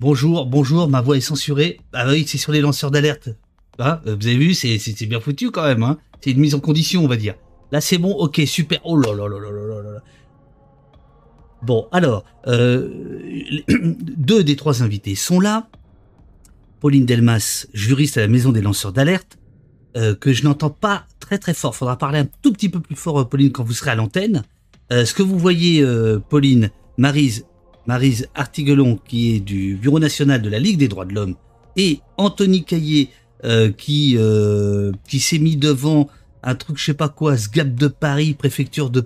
Bonjour, bonjour, ma voix est censurée. Ah oui, c'est sur les lanceurs d'alerte. Hein, vous avez vu, c'est bien foutu quand même. Hein c'est une mise en condition, on va dire. Là, c'est bon, ok, super. Oh là là là là là là. Bon, alors, euh, deux des trois invités sont là. Pauline Delmas, juriste à la Maison des lanceurs d'alerte, euh, que je n'entends pas très très fort. Faudra parler un tout petit peu plus fort, euh, Pauline, quand vous serez à l'antenne. ce que vous voyez, Pauline, Marise, Marise Artiguelon, qui est du Bureau national de la Ligue des droits de l'homme, et Anthony Caillé, qui qui s'est mis devant un truc je sais pas quoi, SGAP de Paris, préfecture de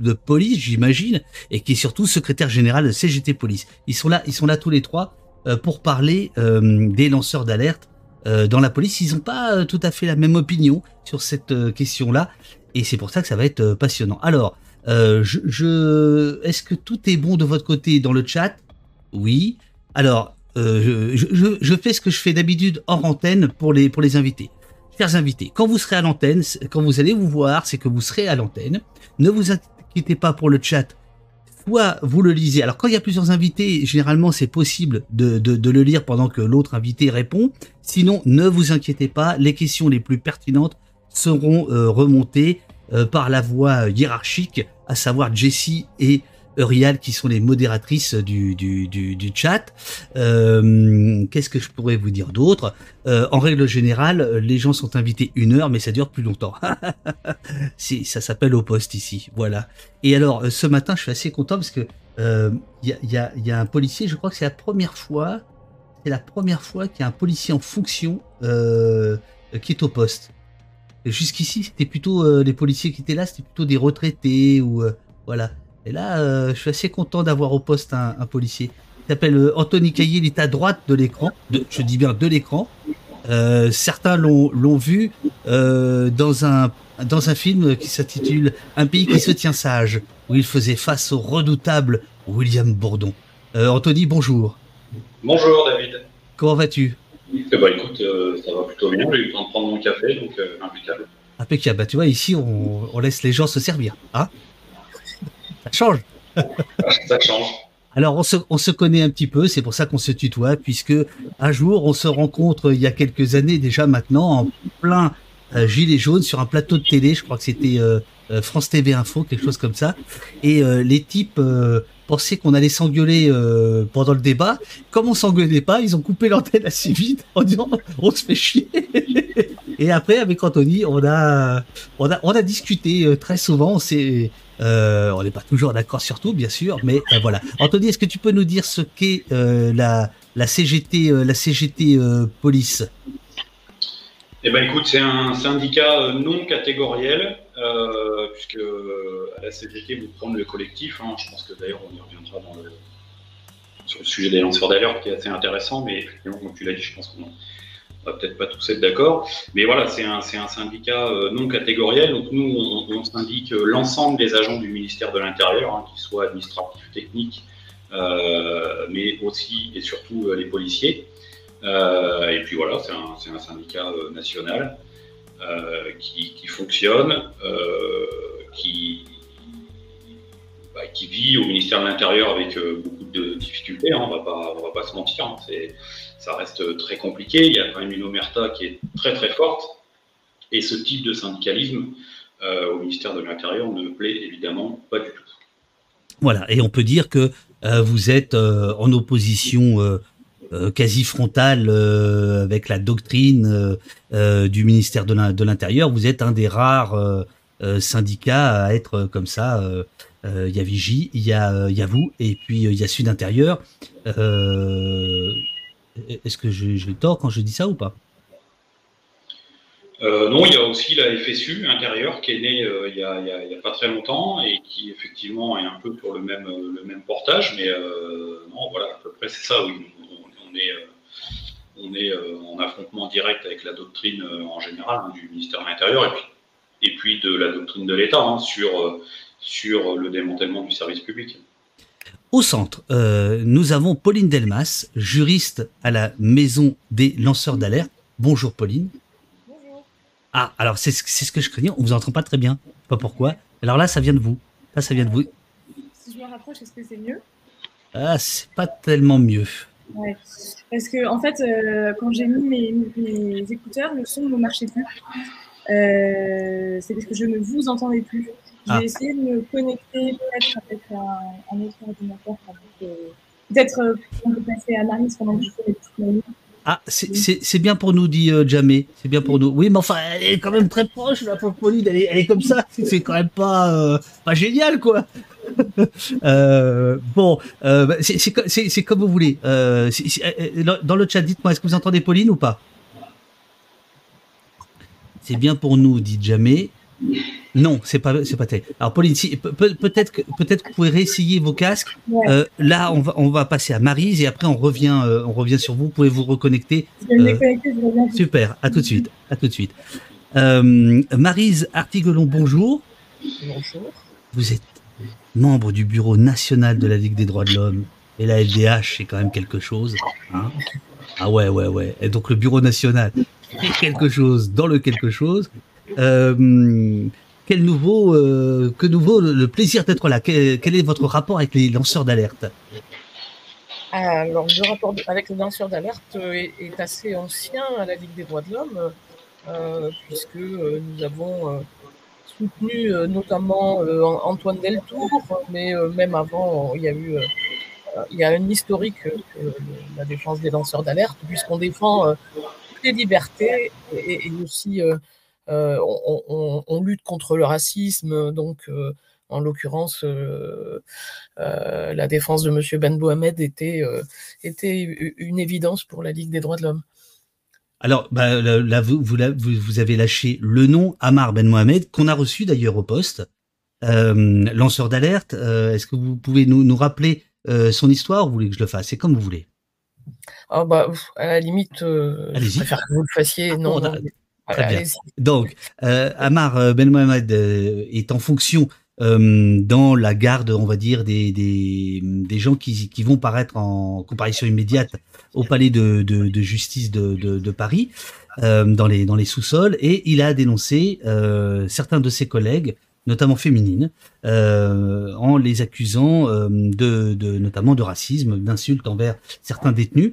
de police, j'imagine, et qui est surtout secrétaire général de CGT Police. Ils sont là, ils sont là tous les trois euh, pour parler euh, des lanceurs d'alerte euh, dans la police. Ils n'ont pas tout à fait la même opinion sur cette question-là, et c'est pour ça que ça va être passionnant. Alors, je, je est-ce que tout est bon de votre côté dans le chat? Oui. Alors, je, je, je, fais ce que je fais d'habitude hors antenne pour les pour les invités. Chers invités, quand vous serez à l'antenne, quand vous allez vous voir, c'est que vous serez à l'antenne. Ne vous inquiétez pas pour le chat. Soit vous le lisez. Alors quand il y a plusieurs invités, généralement c'est possible de, de, le lire pendant que l'autre invité répond. Sinon, ne vous inquiétez pas, les questions les plus pertinentes seront euh, remontées euh, par la voie hiérarchique, à savoir Jessie et Eurial qui sont les modératrices du, du, chat. Euh, Qu'est-ce que je pourrais vous dire d'autre? Euh, En règle générale, les gens sont invités une heure, mais ça dure plus longtemps. ça s'appelle au poste ici, voilà. Et alors, euh, ce matin, je suis assez content parce que il y, a, y, a, un policier, je crois que c'est la première fois, c'est la première fois qu'il y a un policier en fonction qui est au poste. Jusqu'ici, c'était plutôt les policiers qui étaient là, c'était plutôt des retraités ou voilà. Et là, euh, je suis assez content d'avoir au poste un, policier. Il s'appelle euh, Anthony Caillé, il est à droite de l'écran, je dis bien de l'écran. Euh, certains l'ont vu dans, un, dans un film qui s'intitule Un pays qui se tient sage, où il faisait face au redoutable William Bourdon. Anthony, bonjour. Bonjour David. Comment vas-tu? Eh ben, écoute, ça va plutôt bien. J'ai eu le temps de prendre mon café, donc impeccable. Impeccable. Bah, tu vois, ici, on, on laisse les gens se servir. Hein ça change. ça change. Alors on se, on se connaît un petit peu, c'est pour ça qu'on se tutoie, puisque un jour on se rencontre il y a quelques années déjà maintenant en plein euh, gilet jaune sur un plateau de télé, je crois que c'était euh, euh, France TV Info, quelque chose comme ça, et les types pensaient qu'on allait s'engueuler pendant le débat. Comme on s'engueulait pas, ils ont coupé l'antenne assez vite en disant on se fait chier. et après avec Anthony, on a on a on a discuté très souvent, c'est euh, on n'est pas toujours d'accord sur tout, bien sûr, mais euh, voilà. Anthony, est-ce que tu peux nous dire ce qu'est euh, la, la CGT, la CGT Police? Eh ben, écoute, c'est un syndicat non catégoriel, puisque à la CGT, vous prenez le collectif. Hein. je pense que d'ailleurs, on y reviendra dans le, sur le sujet des lanceurs d'alerte, qui est assez intéressant, mais effectivement, comme tu l'as dit, je pense qu'on va peut-être pas tous être d'accord, mais voilà, c'est un, syndicat euh, non catégoriel. Donc nous, on, syndique euh, l'ensemble des agents du ministère de l'Intérieur, hein, qu'ils soient administratifs, techniques, euh, mais aussi et surtout les policiers. et puis voilà, c'est un, syndicat national qui, qui, fonctionne, qui, bah, qui vit au ministère de l'Intérieur avec beaucoup de difficultés. Hein, on on va pas se mentir. Hein, ça reste très compliqué. Il y a quand même une omerta qui est très très forte. Et ce type de syndicalisme euh, au ministère de l'Intérieur ne plaît évidemment pas du tout. Voilà, et on peut dire que euh, vous êtes euh, en opposition quasi frontale avec la doctrine du ministère de l'Intérieur. Vous êtes un des rares syndicats à être comme ça. Il y a Vigie, il y a, vous, et puis il y a Sud Intérieur. Est-ce que j'ai tort quand je dis ça ou pas? Euh, non, il y a aussi la FSU intérieure qui est née euh, il n'y a, pas très longtemps et qui effectivement est un peu pour le même, portage, mais euh, non, voilà, à peu près c'est ça, oui. On, est, on est en affrontement direct avec la doctrine en général hein, du ministère de l'Intérieur et puis, et puis de la doctrine de l'État hein, sur, sur le démantèlement du service public. Au centre, euh, nous avons Pauline Delmas, juriste à la Maison des lanceurs d'alerte. Bonjour Pauline. Bonjour. Ah, alors c'est ce que je craignais, on vous entend pas très bien. Pas pourquoi. Alors là, ça vient de vous. Là, ça vient de vous. Si je me rapproche, est-ce que c'est mieux? Ah, c'est pas tellement mieux. Ouais. Parce que, en fait, euh, quand j'ai mis mes, mes, écouteurs, le son ne marchait plus. Euh, c'est parce que je ne vous entendais plus. J'ai ah. essayé de me connecter peut-être avec un, un autre ordinateur. Peut-être euh, on peut passer à Marie pendant que je fais les petites ah, c'est bien pour nous, dit Jamé. C'est bien pour nous. Oui, mais enfin, elle est quand même très proche, la pauvre Pauline. Elle est, elle est comme ça. C'est quand même pas, pas génial, quoi. euh, bon, euh, bah, c'est comme vous voulez. Euh, dans le chat, dites-moi, est-ce que vous entendez Pauline ou pas? C'est bien pour nous, dit Jamé. Non, c'est pas, c'est pas tel. Alors, Pauline, peut-être que, peut-être que vous pouvez réessayer vos casques. Euh, là, on va, on va passer à Marise et après on revient, euh, on revient sur vous. Pouvez vous reconnecter. Euh, super. À tout de suite. À tout de suite. Marise Artigelon, bonjour. Bonjour. Vous êtes membre du bureau national de la Ligue des droits de l'homme et la LDH, c'est quand même quelque chose. Hein ah ouais, ouais, ouais. Et donc le bureau national, c'est quelque chose dans le quelque chose. Euh, quel nouveau, euh, que nouveau le plaisir d'être là? Quel, est votre rapport avec les lanceurs d'alerte? Alors, le rapport avec les lanceurs d'alerte est, assez ancien à la Ligue des droits de l'homme, euh, puisque nous avons soutenu notamment Antoine Deltour, mais même avant, il y a eu il y a un historique la défense des lanceurs d'alerte, puisqu'on défend les libertés et, aussi euh, on, lutte contre le racisme, donc euh, en l'occurrence, euh, la défense de M. Ben Mohamed était, était une évidence pour la Ligue des droits de l'homme. Alors, bah, là, vous, vous, avez lâché le nom Amar Ben Mohamed, qu'on a reçu d'ailleurs au poste, lanceur d'alerte. Est-ce que vous pouvez nous, rappeler son histoire ou vous voulez que je le fasse? C'est comme vous voulez. Ah bah, à la limite, je préfère que vous le fassiez. Ah, non, Très bien. Donc, euh, Amar euh, Ben Mohamed euh, est en fonction euh, dans la garde, on va dire, des, des, des gens qui, qui, vont paraître en comparution immédiate au palais de, de, de justice de, de, Paris, euh, dans les, dans les sous-sols, et il a dénoncé certains de ses collègues, notamment féminines, en les accusant de, de, notamment de racisme, d'insultes envers certains détenus.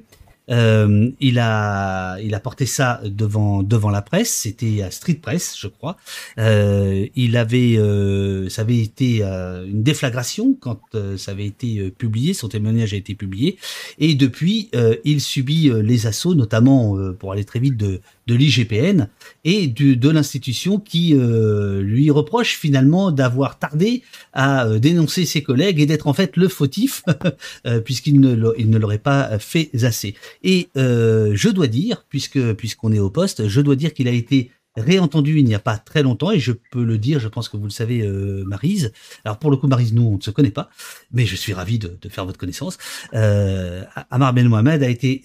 Euh, il a il a porté ça devant devant la presse. C'était à Street Press, je crois. Euh, il avait euh, ça avait été euh, une déflagration quand euh, ça avait été publié. Son témoignage a été publié et depuis il subit les assauts, notamment pour aller très vite de de l'IGPN et du, de l'institution qui euh, lui reproche finalement d'avoir tardé à euh, dénoncer ses collègues et d'être en fait le fautif euh, puisqu'il ne, ne l'aurait pas fait assez. Et je dois dire, puisque puisqu'on est au poste, je dois dire qu'il a été réentendu il n'y a pas très longtemps et je peux le dire, je pense que vous le savez, Marise. Alors pour le coup, Marise, nous on ne se connaît pas, mais je suis ravi de, de faire votre connaissance. Euh, Amar Ben Mohamed a été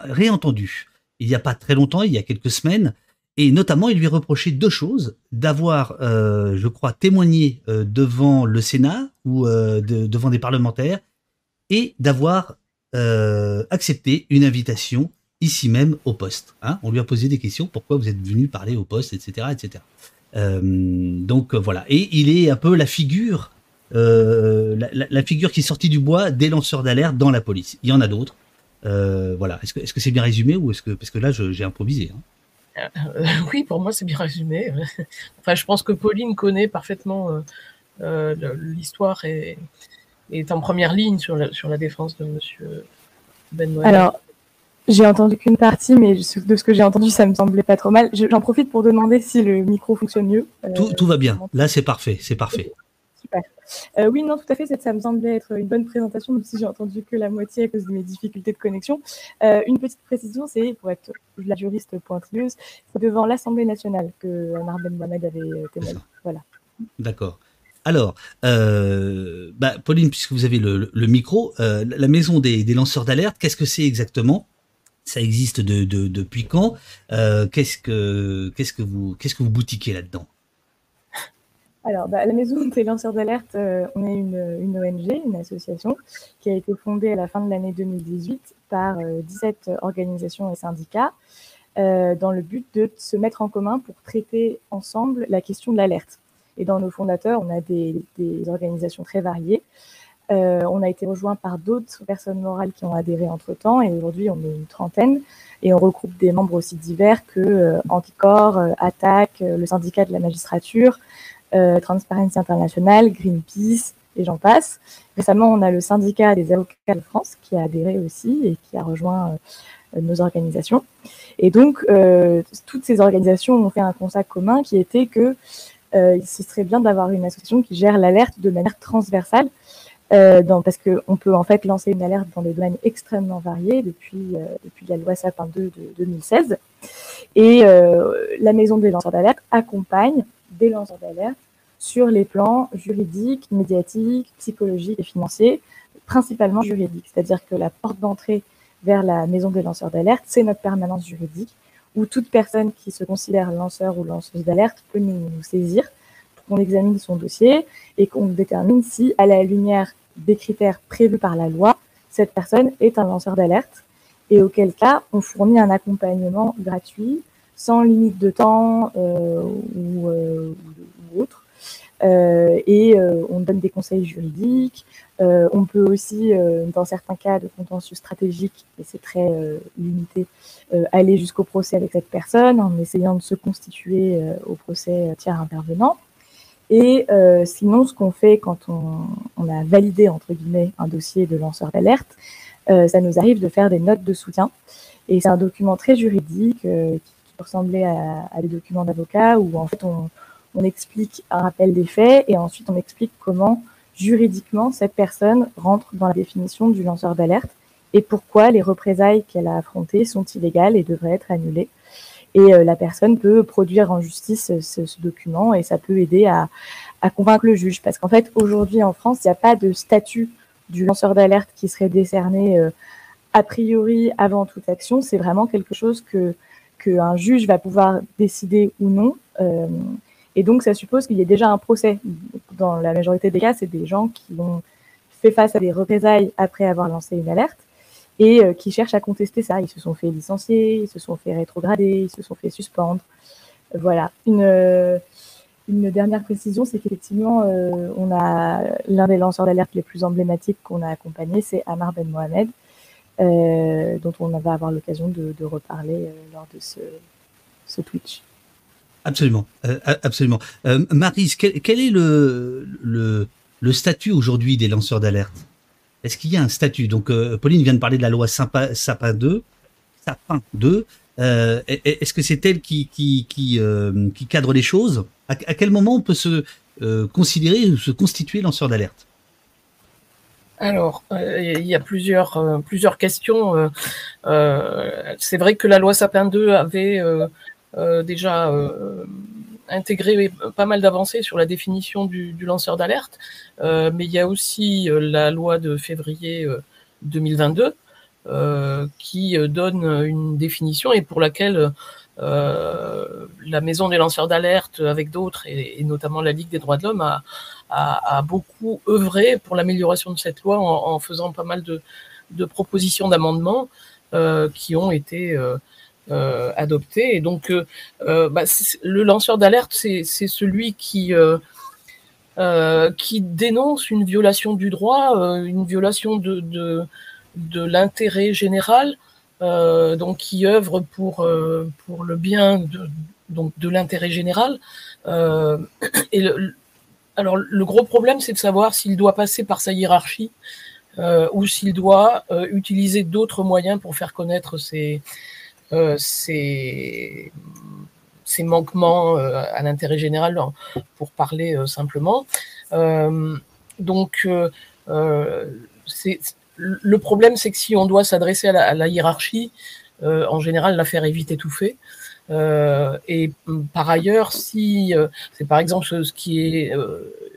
réentendu il n'y a pas très longtemps, il y a quelques semaines, et notamment il lui reprochait deux choses d'avoir, euh, je crois, témoigné euh, devant le Sénat ou euh, devant des parlementaires, et d'avoir accepté une invitation ici même au poste. Hein. On lui a posé des questions, pourquoi vous êtes venu parler au poste, etc., etc. donc voilà, et il est un peu la figure, la, la, figure qui est sortie du bois des lanceurs d'alerte dans la police. Il y en a d'autres. Euh, voilà. Est-ce que c'est bien résumé ou est-ce que parce que là j'ai improvisé. Hein. Euh, oui, pour moi c'est bien résumé. enfin, je pense que Pauline connaît parfaitement euh, l'histoire et est en première ligne sur la, sur la défense de Monsieur Ben Alors, j'ai entendu qu'une partie, mais de ce que j'ai entendu, ça me semblait pas trop mal. J'en profite pour demander si le micro fonctionne mieux. Tout, tout va bien. Là, c'est parfait. C'est parfait. Euh, oui, non, tout à fait, ça me semblait être une bonne présentation, même si j'ai entendu que la moitié à cause de mes difficultés de connexion. Euh, une petite précision, c'est, pour être la juriste pointilleuse, c'est devant l'Assemblée nationale que Amar Ben Mohamed avait euh, témoigné. Voilà. D'accord. Alors, bah, Pauline, puisque vous avez le, micro, la maison des, lanceurs d'alerte, qu'est-ce que c'est exactement? Ça existe de, depuis quand? Qu'est-ce que qu'est-ce que vous qu'est-ce que vous boutiquez là-dedans? Alors, bah, la Maison des lanceurs d'alerte, euh, on est une, ONG, une association, qui a été fondée à la fin de l'année 2018 par 17 euh, organisations et syndicats, euh, dans le but de se mettre en commun pour traiter ensemble la question de l'alerte. Et dans nos fondateurs, on a des, organisations très variées, on a été rejoint par d'autres personnes morales qui ont adhéré entre-temps et aujourd'hui on est une trentaine et on regroupe des membres aussi divers que Anticor, Attaque, le syndicat de la magistrature, Transparency International, Greenpeace, et j'en passe. Récemment, on a le syndicat des avocats de France qui a adhéré aussi et qui a rejoint euh, nos organisations. Et donc, euh, toutes ces organisations ont fait un constat commun qui était que euh, ce serait bien d'avoir une association qui gère l'alerte de manière transversale, parce qu'on peut en fait lancer une alerte dans des domaines extrêmement variés depuis, depuis la loi Sapin 2 de 2016. Et la maison des lanceurs d'alerte accompagne des lanceurs d'alerte sur les plans juridiques, médiatiques, psychologiques et financiers, principalement juridiques. C'est-à-dire que la porte d'entrée vers la maison des lanceurs d'alerte, c'est notre permanence juridique, où toute personne qui se considère lanceur ou lanceuse d'alerte peut nous, saisir, pour qu'on examine son dossier et qu'on détermine si, à la lumière des critères prévus par la loi, cette personne est un lanceur d'alerte, et auquel cas on fournit un accompagnement gratuit, sans limite de temps euh, ou, euh, ou, autre, euh, et euh, on donne des conseils juridiques. Euh, on peut aussi, dans certains cas de contentieux stratégique, et c'est très limité, aller jusqu'au procès avec cette personne en essayant de se constituer au procès tiers intervenant. Et sinon, ce qu'on fait quand on, a validé, entre guillemets, un dossier de lanceur d'alerte, ça nous arrive de faire des notes de soutien. Et c'est un document très juridique qui, ressembler à, à des documents d'avocat où en fait on, on explique un rappel des faits et ensuite on explique comment juridiquement cette personne rentre dans la définition du lanceur d'alerte et pourquoi les représailles qu'elle a affrontées sont illégales et devraient être annulées. Et euh, la personne peut produire en justice ce, document et ça peut aider à, convaincre le juge. Parce qu'en fait, aujourd'hui en France, il n'y a pas de statut du lanceur d'alerte qui serait décerné euh, a priori avant toute action. C'est vraiment quelque chose que qu'un juge va pouvoir décider ou non. Euh, et donc, ça suppose qu'il y ait déjà un procès. Dans la majorité des cas, c'est des gens qui ont fait face à des représailles après avoir lancé une alerte et euh, qui cherchent à contester ça. Ils se sont fait licencier, ils se sont fait rétrograder, ils se sont fait suspendre. Voilà. Une, euh, dernière précision, c'est qu'effectivement, on a l'un des lanceurs d'alerte les plus emblématiques qu'on a accompagné, c'est Amar Ben Mohamed, dont on va avoir l'occasion de, reparler lors de ce, ce Twitch. Absolument, euh, absolument. Euh, Marise, quel, est le, le, statut aujourd'hui des lanceurs d'alerte? Est-ce qu'il y a un statut? Donc, euh, Pauline vient de parler de la loi Sapin, 2. Sapin 2. Est-ce que c'est elle qui, qui, qui, qui, cadre les choses? À, quel moment on peut se considérer ou se constituer lanceur d'alerte? Alors, il y a plusieurs, plusieurs questions. c'est vrai que la loi Sapin 2 avait euh, déjà euh, intégré pas mal d'avancées sur la définition du, lanceur d'alerte, euh, mais il y a aussi la loi de février 2022 qui donne une définition et pour laquelle la Maison des lanceurs d'alerte, avec d'autres, et, notamment la Ligue des droits de l'homme, a, a, beaucoup œuvré pour l'amélioration de cette loi en, faisant pas mal de, propositions d'amendements qui ont été euh, adopté. Et donc, euh, euh, bah, le lanceur d'alerte, c'est celui qui dénonce une violation du droit, une violation de, l'intérêt général, donc qui œuvre pour, le bien de, l'intérêt général. Alors le gros problème, c'est de savoir s'il doit passer par sa hiérarchie ou s'il doit utiliser d'autres moyens pour faire connaître ses, euh, manquements euh, à l'intérêt général, pour parler euh, simplement. donc, le problème, c'est que si on doit s'adresser à, la hiérarchie, en général, l'affaire est vite étouffée. Et par ailleurs, si c'est par exemple ce qui est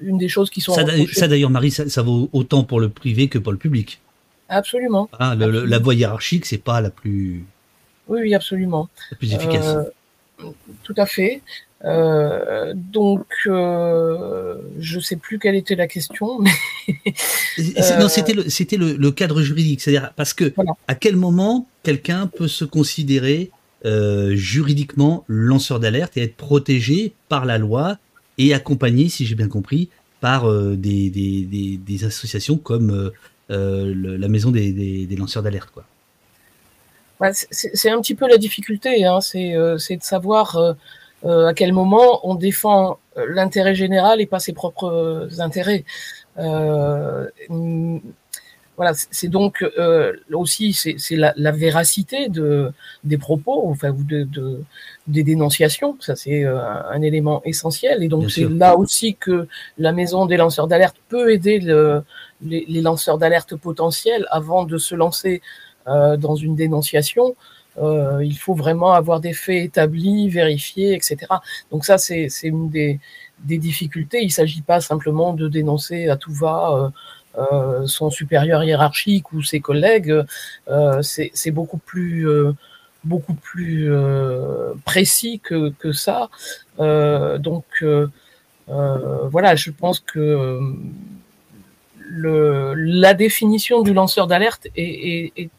une des choses qui sont ça, d'ailleurs, Marie, ça, vaut autant pour le privé que pour le public. Absolument. Ah, la voie hiérarchique, c'est pas la plus oui, absolument. plus efficace. Euh, tout à fait. Euh, donc, euh, je ne sais plus quelle était la question. Mais non, c'était le, c'était le, cadre juridique. C'est-à-dire, parce que à quel moment quelqu'un peut se considérer juridiquement lanceur d'alerte et être protégé par la loi et accompagné, si j'ai bien compris, par des, des, associations comme la maison des, lanceurs d'alerte, c'est un petit peu la difficulté, hein. c'est de savoir à quel moment on défend l'intérêt général et pas ses propres intérêts. Euh, voilà, c'est donc euh, aussi c'est la, la, véracité de des propos, enfin ou de, de des dénonciations. Ça c'est euh, un élément essentiel. Et donc c'est là aussi que la maison des lanceurs d'alerte peut aider le, les, les, lanceurs d'alerte potentiels avant de se lancer euh, dans une dénonciation. Euh, il faut vraiment avoir des faits établis, vérifiés, etc. Donc ça c'est une des des difficultés. Il ne s'agit pas simplement de dénoncer à tout va euh, euh, son supérieur hiérarchique ou ses collègues. Euh, c'est beaucoup plus beaucoup plus précis que, que ça. donc voilà, je pense que le, la définition du lanceur d'alerte est, est,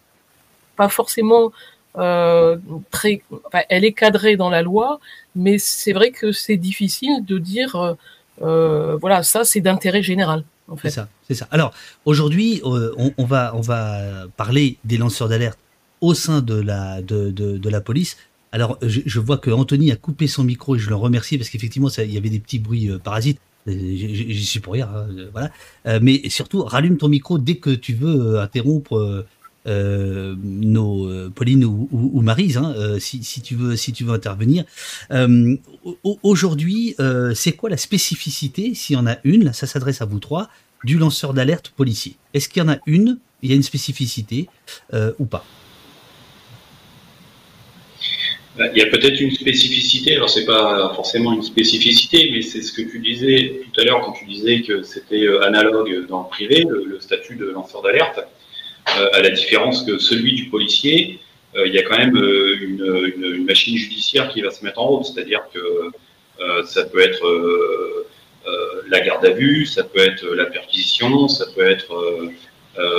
pas forcément euh, très, enfin, elle est cadrée dans la loi, mais c'est vrai que c'est difficile de dire, euh, euh voilà, ça c'est d'intérêt général. En fait. C'est ça, c'est ça. Alors aujourd'hui, euh, on, on, va on va parler des lanceurs d'alerte au sein de la de, de, de la police. Alors je, je, vois que Anthony a coupé son micro et je le remercie parce qu'effectivement il y avait des petits bruits parasites. J'y suis pour rien, hein, voilà. mais surtout, rallume ton micro dès que tu veux interrompre euh, nos euh, Pauline ou, Marise, hein, euh, si, tu veux, si tu veux intervenir. Aujourd'hui, c'est quoi la spécificité, s'il y en a une, là, ça s'adresse à vous trois, du lanceur d'alerte policier? Est-ce qu'il y en a une Il y a une spécificité ou pas? Bah, il y a peut-être une spécificité, alors c'est pas forcément une spécificité, mais c'est ce que tu disais tout à l'heure quand tu disais que c'était analogue dans le privé, le statut de lanceur d'alerte. Euh, à la différence que celui du policier, euh, il y a quand même euh, une, machine judiciaire qui va se mettre en route, c'est-à-dire que ça peut être la garde à vue, ça peut être la perquisition, ça peut être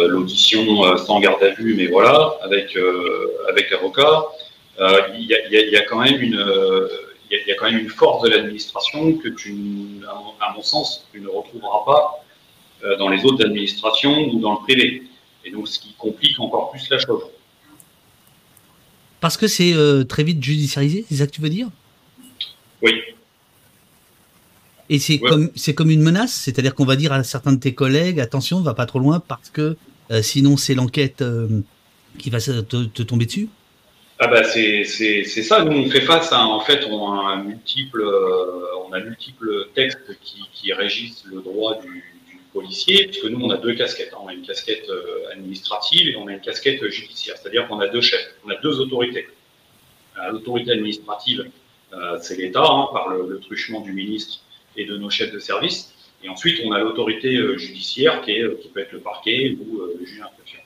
l'audition sans garde à vue, mais voilà, avec avec avocat. Il y, y, y, a quand même une il y, a quand même une force de l'administration que tu, à mon sens, tu ne retrouveras pas dans les autres administrations ou dans le privé. Et donc, ce qui complique encore plus la chose. Parce que c'est euh, très vite judiciarisé, c'est ça que tu veux dire? Oui. Et c'est comme c'est comme une menace, c'est-à-dire qu'on va dire à certains de tes collègues attention, va pas trop loin parce que euh, sinon c'est l'enquête euh, qui va te, tomber dessus? Ah bah c'est ça. Nous on fait face à en fait on a un multiple on a multiples textes qui, qui régissent le droit du, policier, puisque nous, on a deux casquettes. Hein. On a une casquette euh, administrative et on a une casquette judiciaire. C'est-à-dire qu'on a deux chefs, on a deux autorités. Euh, l'autorité administrative, euh, c'est l'État, hein, par le, truchement du ministre et de nos chefs de service. Et ensuite, on a l'autorité judiciaire, qui, peut être le parquet ou le juge d'instruction.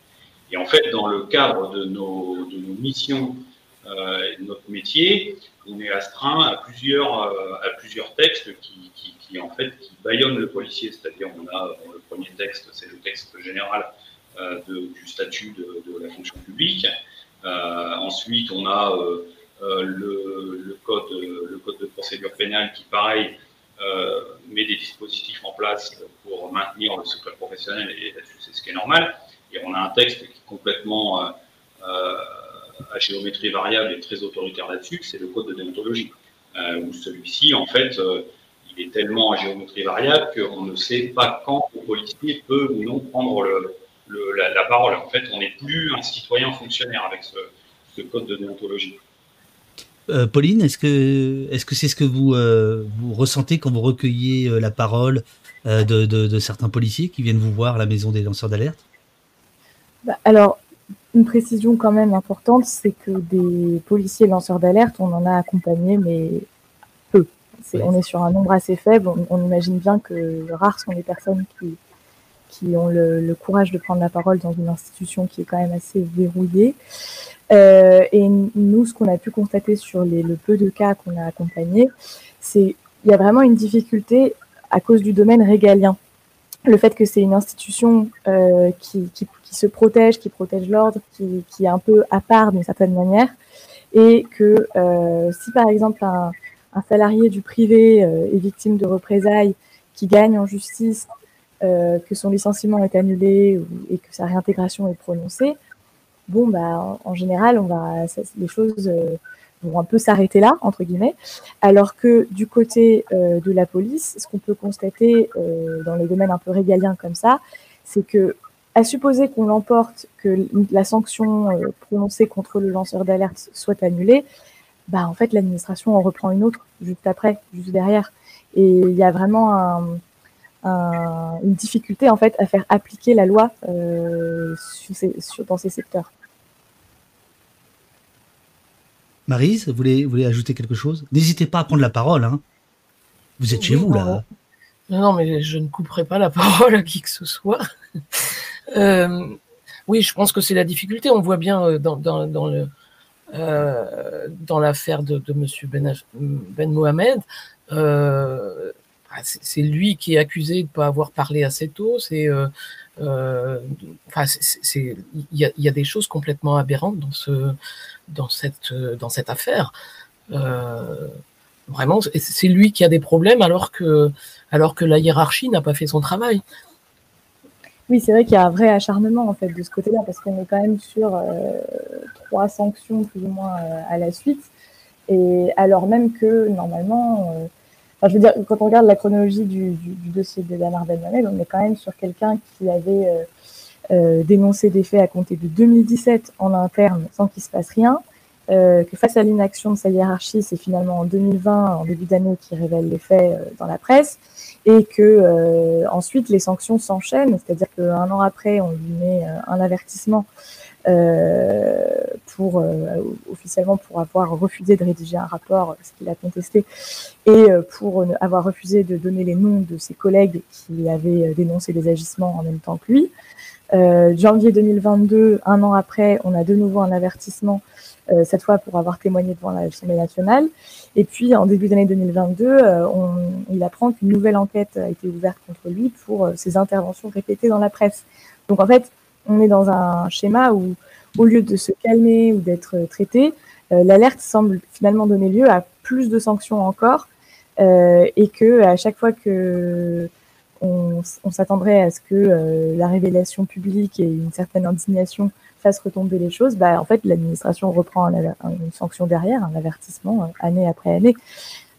Et en fait, dans le cadre de nos, de nos missions et de notre métier, on est astreint à plusieurs, à plusieurs textes qui, qui, en fait qui baillonne le policier, c'est-à-dire on a le premier texte, c'est le texte général euh, du statut de, la fonction publique. Euh, ensuite, on a euh, le, code, le code de procédure pénale qui, pareil, met des dispositifs en place pour maintenir le secret professionnel et là-dessus c'est ce qui est normal. Et on a un texte qui est complètement à géométrie variable et très autoritaire là-dessus, c'est le code de déontologie, où celui-ci, en fait, est tellement à géométrie variable qu'on ne sait pas quand le policier peut ou non prendre le, la, parole. En fait, on n'est plus un citoyen fonctionnaire avec ce, code de déontologie. Euh, Pauline, est-ce que est-ce que c'est ce que vous euh, vous ressentez quand vous recueillez euh, la parole de, de, certains policiers qui viennent vous voir à la maison des lanceurs d'alerte? Bah, Alors, une précision quand même importante, c'est que des policiers lanceurs d'alerte, on en a accompagné, mais on est sur un nombre assez faible. On, imagine bien que rares sont les personnes qui, qui ont le, courage de prendre la parole dans une institution qui est quand même assez verrouillée. Euh, et nous, ce qu'on a pu constater sur les, le peu de cas qu'on a accompagnés, c'est il y a vraiment une difficulté à cause du domaine régalien. Le fait que c'est une institution euh, qui, qui, qui, se protège, qui protège l'ordre, qui, qui, est un peu à part d'une certaine manière, et que euh, si par exemple un, un salarié du privé euh, est victime de représailles qui gagne en justice, que son licenciement est annulé et que sa réintégration est prononcée, bon, bah, en, général, on les choses vont un peu s'arrêter là, entre guillemets, alors que du côté de la police, ce qu'on peut constater dans les domaines un peu régaliens comme ça, c'est que à supposer qu'on l'emporte, que la sanction euh, prononcée contre le lanceur d'alerte soit annulée, bah en fait l'administration en reprend une autre juste après, juste derrière. Et il y a vraiment une difficulté en fait à faire appliquer la loi euh, dans ces secteurs. Marise, vous voulez, vous voulez ajouter quelque chose? N'hésitez pas à prendre la parole. Hein. Vous êtes chez vous là. Non, non, mais je ne couperai pas la parole à qui que ce soit. Euh, oui, je pense que c'est la difficulté. On voit bien euh, dans, dans, dans le euh, dans l'affaire de, de Monsieur Ben, ben Mohamed. Euh, ah, c'est lui qui est accusé de ne pas avoir parlé assez tôt. C'est, euh, euh, il y y a, des choses complètement aberrantes dans ce, dans cette, dans cette affaire. Euh, vraiment, c'est lui qui a des problèmes alors que, alors que la hiérarchie n'a pas fait son travail. Oui, c'est vrai qu'il y a un vrai acharnement en fait de ce côté-là parce qu'on est quand même sur euh, trois sanctions plus ou moins euh, à la suite et alors même que normalement, euh, enfin, je veux dire quand on regarde la chronologie du, du, du dossier de Bernard Benhamel, on est quand même sur quelqu'un qui avait dénoncé des faits à compter de 2017 en interne sans qu'il se passe rien. Euh, que face à l'inaction de sa hiérarchie, c'est finalement en 2020, en début d'année, qui révèle les faits euh, dans la presse, et que euh, ensuite les sanctions s'enchaînent, c'est-à-dire qu'un an après, on lui met un avertissement pour officiellement pour avoir refusé de rédiger un rapport, ce qu'il a contesté, et pour avoir refusé de donner les noms de ses collègues qui avaient dénoncé les agissements en même temps que lui. janvier 2022, un an après, on a de nouveau un avertissement euh, cette fois pour avoir témoigné devant l'Assemblée nationale. Et puis en début d'année 2022, euh, on, il apprend qu'une nouvelle enquête a été ouverte contre lui pour euh, ses interventions répétées dans la presse. Donc en fait, on est dans un schéma où, au lieu de se calmer ou d'être traité, l'alerte semble finalement donner lieu à plus de sanctions encore, et que à chaque fois que on s'attendrait à ce que la révélation publique et une certaine indignation fasse retomber les choses, bah, en fait, l'administration reprend une sanction derrière, un avertissement euh, année après année.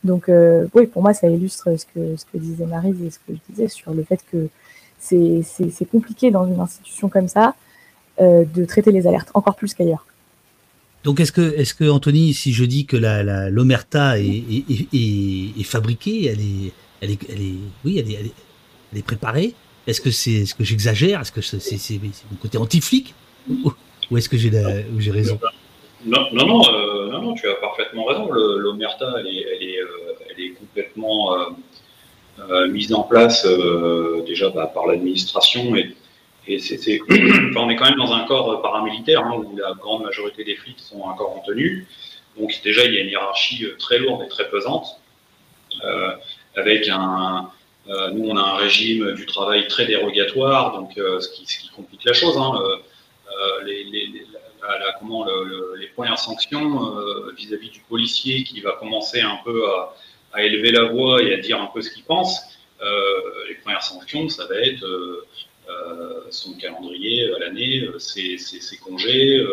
Donc, euh, oui, pour moi, ça illustre ce que, ce que disait Marie et ce que je disais sur le fait que c'est compliqué dans une institution comme ça euh, de traiter les alertes, encore plus qu'ailleurs. Donc, est-ce que, est que, Anthony, si je dis que la, l'omerta est, est, est, fabriquée, elle est, elle est, elle est, oui, elle est, est, préparée, est-ce que c'est ce que j'exagère Est-ce que c'est mon côté anti-flic? Ou est-ce que j'ai raison? Non, euh, non, non, tu as parfaitement raison. L'omerta, elle est, euh, complètement euh, mise en place déjà bah, par l'administration et, on est quand même dans un corps paramilitaire hein, où la grande majorité des flics sont encore en tenue. Donc déjà, il y a une hiérarchie très lourde et très pesante, avec un, nous, on a un régime du travail très dérogatoire, donc ce, qui, ce, qui, complique la chose. Hein, euh, les, comment, les premières sanctions euh, vis-à-vis du policier qui va commencer un peu à, élever la voix et à dire un peu ce qu'il pense, euh, les premières sanctions, ça va être son calendrier à l'année, ses, congés,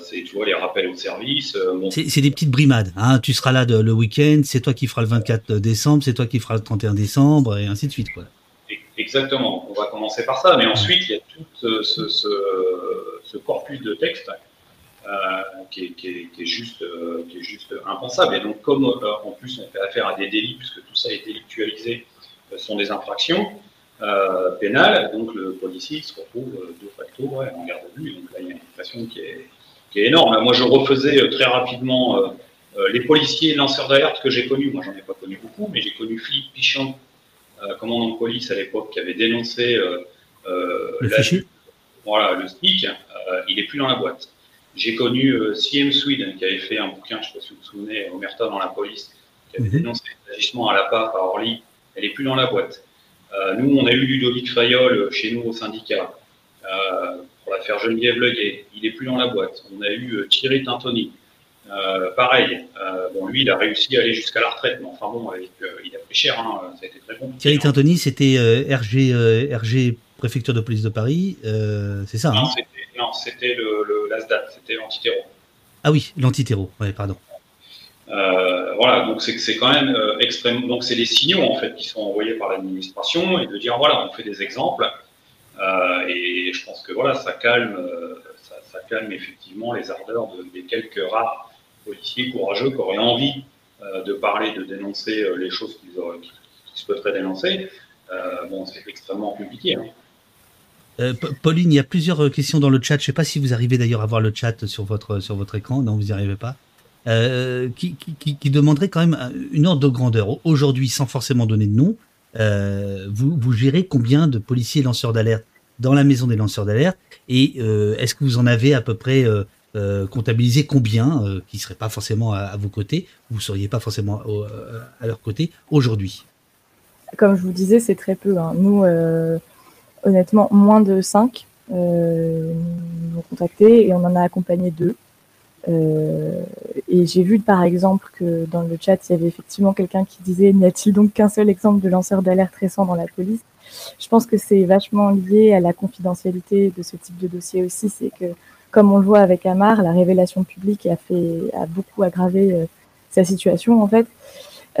c'est tu vois les rappels au service. C'est des petites brimades. Hein. Tu seras là le week-end, c'est toi qui feras le 24 décembre, c'est toi qui feras le 31 décembre et ainsi de suite quoi. Exactement, on va commencer par ça, mais ensuite il y a tout euh, ce, ce, corpus de textes euh, qui, est, qui, est, juste, euh, qui est juste impensable. Et donc comme en plus on fait affaire à des délits, puisque tout ça est délictualisé, sont des infractions pénales, donc le policier se retrouve de facto en garde à vue. Donc là il y a une inflation qui est, qui est énorme. Moi je refaisais très rapidement les policiers lanceurs d'alerte que j'ai connus, moi j'en ai pas connu beaucoup, mais j'ai connu Philippe Pichon, commandant de police à l'époque qui avait dénoncé euh, euh, le voilà, le SNIC, il est plus dans la boîte. J'ai connu CM Sweden qui avait fait un bouquin, je ne sais pas si vous vous souvenez, Omerta dans la police, qui avait mhm. dénoncé l'agissement à la part à Orly. Elle n'est plus dans la boîte. nous, on a eu Ludovic Fayol chez nous au syndicat pour l'affaire Geneviève Leguet. Il n'est plus dans la boîte. On a eu Thierry Tintoni. Euh, pareil, euh, bon, lui, il a réussi à aller jusqu'à la retraite, mais enfin bon, avec, euh, il a pris cher, hein, ça a été très bon. Thierry Tintoni, c'était RG, RG préfecture de police de Paris, c'est ça Non, hein c'était, non, c'était le, le l'ASDAT, c'était l'antiterro. Ah oui, l'antiterro, ouais, pardon. voilà, donc c'est, c'est quand même extrêmement. Donc c'est des signaux en fait qui sont envoyés par l'administration et de dire voilà, on fait des exemples. et je pense que voilà, ça calme, ça, ça, calme effectivement les ardeurs de, des quelques rares policiers courageux qui auraient envie euh, de parler, de dénoncer euh, les choses qu'ils qui, qui souhaiteraient dénoncer, euh, bon, c'est extrêmement compliqué. Hein. Pauline, il y a plusieurs questions dans le chat. Je ne sais pas si vous arrivez d'ailleurs à voir le chat sur votre, sur votre écran. Non, vous n'y arrivez pas. Qui, demanderait quand même une ordre de grandeur. Aujourd'hui, sans forcément donner de nom, vous, vous gérez combien de policiers lanceurs d'alerte dans la maison des lanceurs d'alerte? Et est-ce que vous en avez à peu près euh, comptabiliser combien euh, qui ne seraient pas forcément à, vos côtés, vous ne seriez pas forcément euh, à leur côté aujourd'hui Comme je vous disais, c'est très peu. Hein. Nous, honnêtement, moins de 5 nous ont contactés et on en a accompagné deux. et j'ai vu par exemple que dans le chat, il y avait effectivement quelqu'un qui disait N'y a-t-il donc qu'un seul exemple de lanceur d'alerte récent dans la police? Je pense que c'est vachement lié à la confidentialité de ce type de dossier aussi. C'est que comme on le voit avec Amar, la révélation publique a fait a beaucoup aggravé euh, sa situation en fait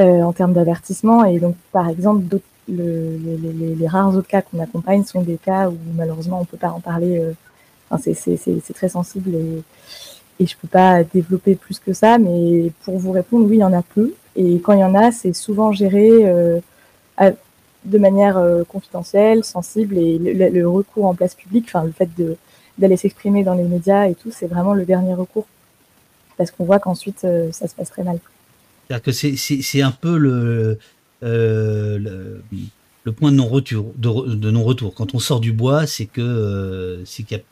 euh, en termes d'avertissement. Et donc, par exemple, le, les, les, rares autres cas qu'on accompagne sont des cas où malheureusement on peut pas en parler. Euh, enfin, c'est très sensible et, et je peux pas développer plus que ça. Mais pour vous répondre, oui, il y en a peu. Et quand il y en a, c'est souvent géré euh, de manière euh, confidentielle, sensible et le, le, recours en place publique, enfin le fait de d'aller s'exprimer dans les médias et tout, c'est vraiment le dernier recours. Parce qu'on voit qu'ensuite, euh, ça se passe très mal. C'est-à-dire que c'est un peu le, euh, le, le, point de non-retour. De, de non-retour. Quand on sort du bois, c'est que euh, c'est qu'il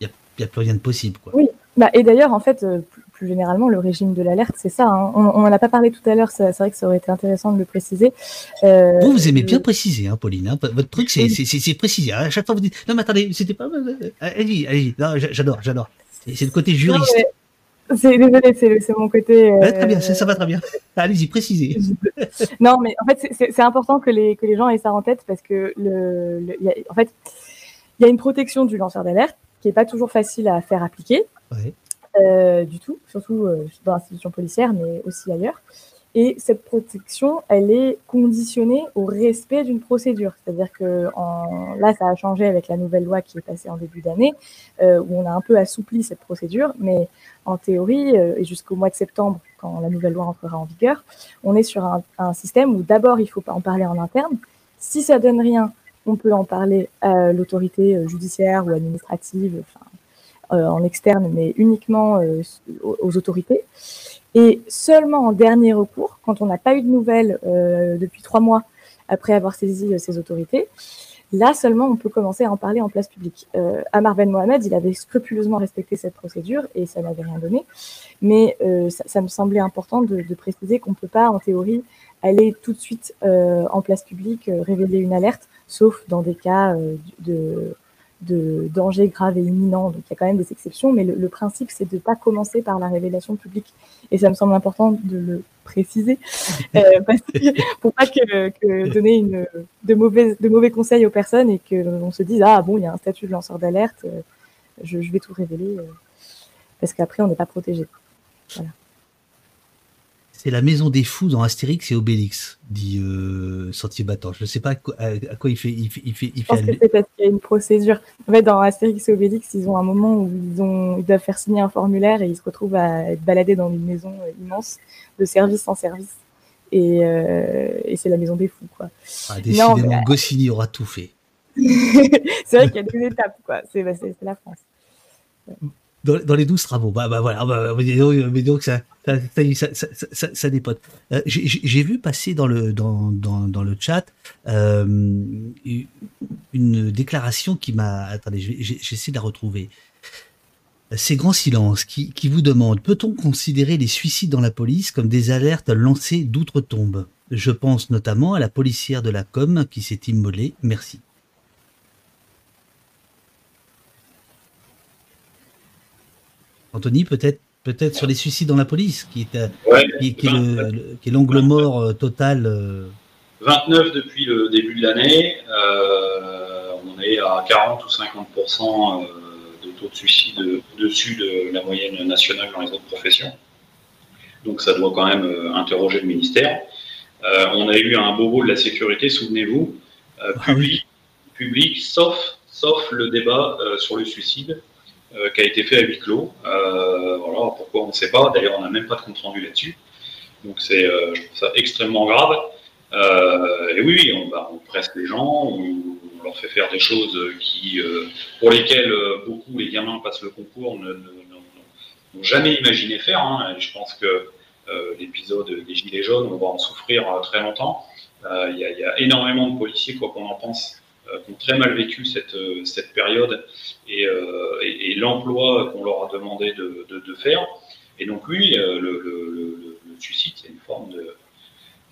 n'y a, a, a, plus rien de possible. Quoi. Oui, bah, et d'ailleurs, en fait, euh, plus généralement, le régime de l'alerte, c'est ça. Hein. On n'en a pas parlé tout à l'heure, c'est vrai que ça aurait été intéressant de le préciser. Euh, vous, vous aimez bien préciser, hein, Pauline. Hein. Votre truc, c'est oui. préciser. À chaque fois, vous dites Non, mais attendez, c'était pas. Allez-y, allez J'adore, j'adore. C'est le côté juriste. C'est désolé, c'est mon côté. Euh... très bien, ça, ça, va très bien. Allez-y, précisez. non, mais en fait, c'est important que les que les gens aient ça en tête parce que le, le y a, en fait, il y a une protection du lanceur d'alerte qui est pas toujours facile à faire appliquer. Ouais. Euh, du tout, surtout euh, dans l'institution policière, mais aussi ailleurs. Et cette protection, elle est conditionnée au respect d'une procédure. C'est-à-dire que là, ça a changé avec la nouvelle loi qui est passée en début d'année, euh, où on a un peu assoupli cette procédure. Mais en théorie, et jusqu'au mois de septembre, quand la nouvelle loi entrera en vigueur, on est sur un, système où d'abord, il faut en parler en interne. Si ça donne rien, on peut en parler à l'autorité judiciaire ou administrative, en externe, mais uniquement euh, aux, autorités. Et seulement en dernier recours, quand on n'a pas eu de nouvelles euh, depuis trois mois après avoir saisi ces autorités, là seulement on peut commencer à en parler en place publique. Euh, Amar Ben Mohamed, il avait scrupuleusement respecté cette procédure et ça n'avait rien donné. Mais euh, ça, me semblait important de, préciser qu'on ne peut pas, en théorie, aller tout de suite euh, en place publique, révéler une alerte, sauf dans des cas de, de danger grave et imminent. Donc il y a quand même des exceptions, mais le, le principe c'est de ne pas commencer par la révélation publique. Et ça me semble important de le préciser, euh, parce que, pour pas que, que donner une, de, mauvais, de mauvais conseils aux personnes et qu'on se dise ah bon il y a un statut de lanceur d'alerte, euh, je, je, vais tout révéler, euh, parce qu'après on n'est pas protégé. Voilà. C'est la maison des fous dans Astérix et Obélix, dit euh, Sentier Battant. Je ne sais pas à quoi, à, à quoi il fait. Il fait, il fait, il Je pense que c'est parce qu'il y a une procédure. En fait, dans Astérix et Obélix, ils ont un moment où ils, ont, ils doivent faire signer un formulaire et ils se retrouvent à être baladés dans une maison immense, de service en service. Et, euh, et c'est la maison des fous, quoi. Ah, décidément, non, mais... Goscinny aura tout fait. c'est vrai qu'il y a deux étapes, quoi. C'est bah, la France. Ouais dans, les douze travaux. Bah, bah voilà, bah, mais donc ça, ça, ça dépote. Euh, J'ai vu passer dans le, dans, dans, dans le chat euh, une déclaration qui m'a. Attendez, j'essaie de la retrouver. Ces grands silences qui, qui vous demandent peut-on considérer les suicides dans la police comme des alertes lancées d'outre-tombe? Je pense notamment à la policière de la com qui s'est immolée. Merci. Anthony, peut-être peut-être sur les suicides dans la police, qui est, qui, est l'angle mort total. 29 depuis le début de l'année. on est à 40 ou 50% de taux de suicide au-dessus de la moyenne nationale dans les autres professions. Donc ça doit quand même interroger le ministère. on a eu un bobo de la sécurité, souvenez-vous, ah public, public, sauf, sauf le débat sur le suicide euh, qui a été fait à huis clos. Euh, voilà, pourquoi on ne sait pas. D'ailleurs, on n'a même pas de compte rendu là-dessus. Donc c'est euh, extrêmement grave. et oui, on, bah, on, presse les gens, on, leur fait faire des choses qui, pour lesquelles beaucoup les gamins passent le concours n'ont jamais imaginé faire. Hein. je pense que l'épisode des Gilets jaunes, on va en souffrir très longtemps. Il y, a énormément de policiers, quoi qu'on en pense, euh, qui ont très mal vécu cette, euh, cette période euh, et, et, l'emploi qu'on leur a demandé de, de, faire. Et donc oui, le, le, suicide, c'est une forme de...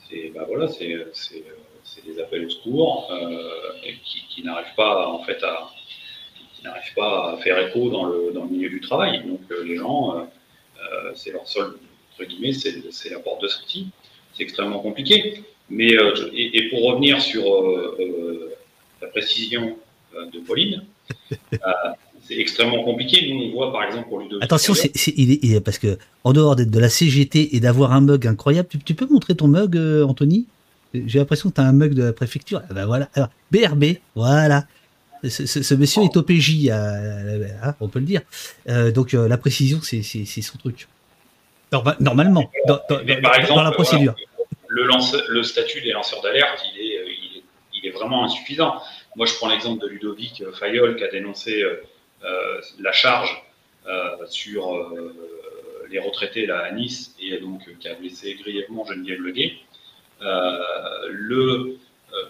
C'est bah voilà, des appels au secours qui, qui n'arrivent pas en fait à pas à faire écho dans le, dans le milieu du travail. Donc les gens, c'est leur seul entre guillemets, c'est la porte de sortie. C'est extrêmement compliqué. Mais et, pour revenir sur la précision euh, de Pauline. Euh, c'est extrêmement compliqué. Nous, on voit par exemple pour Ludovic. Attention, c'est, il est, parce que en dehors d'être de la CGT et d'avoir un mug incroyable, tu, peux montrer ton mug, euh, Anthony? J'ai l'impression que tu as un mug de la préfecture. Ah ben voilà. Alors, BRB, voilà. Ce, monsieur est OPJ, hein, on peut le dire. donc la précision, c'est, son truc. Normalement, dans, la procédure. Le, le, statut des lanceurs d'alerte, il est, est vraiment insuffisant. Moi, je prends l'exemple de Ludovic Fayol qui a dénoncé euh, euh, la charge euh, sur les retraités là, à Nice et donc qui a blessé grièvement Geneviève Leguet. le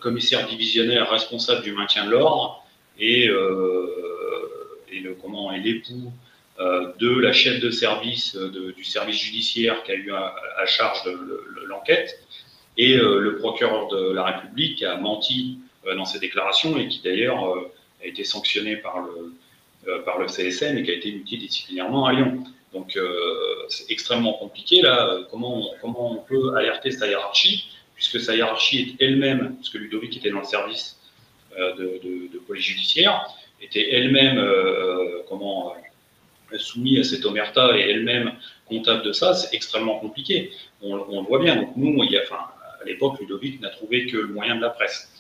commissaire divisionnaire responsable du maintien de l'ordre et, le comment et l'époux de la chef de service du service judiciaire qui a eu à, charge l'enquête et euh, le procureur de la République a menti euh, dans ses déclarations et qui d'ailleurs euh, a été sanctionné par le, par le CSM et qui a été multidisciplinairement à Lyon. Donc c'est extrêmement compliqué là. Comment, comment on peut alerter sa hiérarchie, puisque sa hiérarchie est elle-même, puisque Ludovic était dans le service de, police judiciaire, était elle-même comment soumis à cette omerta et elle-même comptable de ça, c'est extrêmement compliqué. On, on, le voit bien. Donc nous, il y a, enfin, à l'époque, Ludovic n'a trouvé que le moyen de la presse, euh,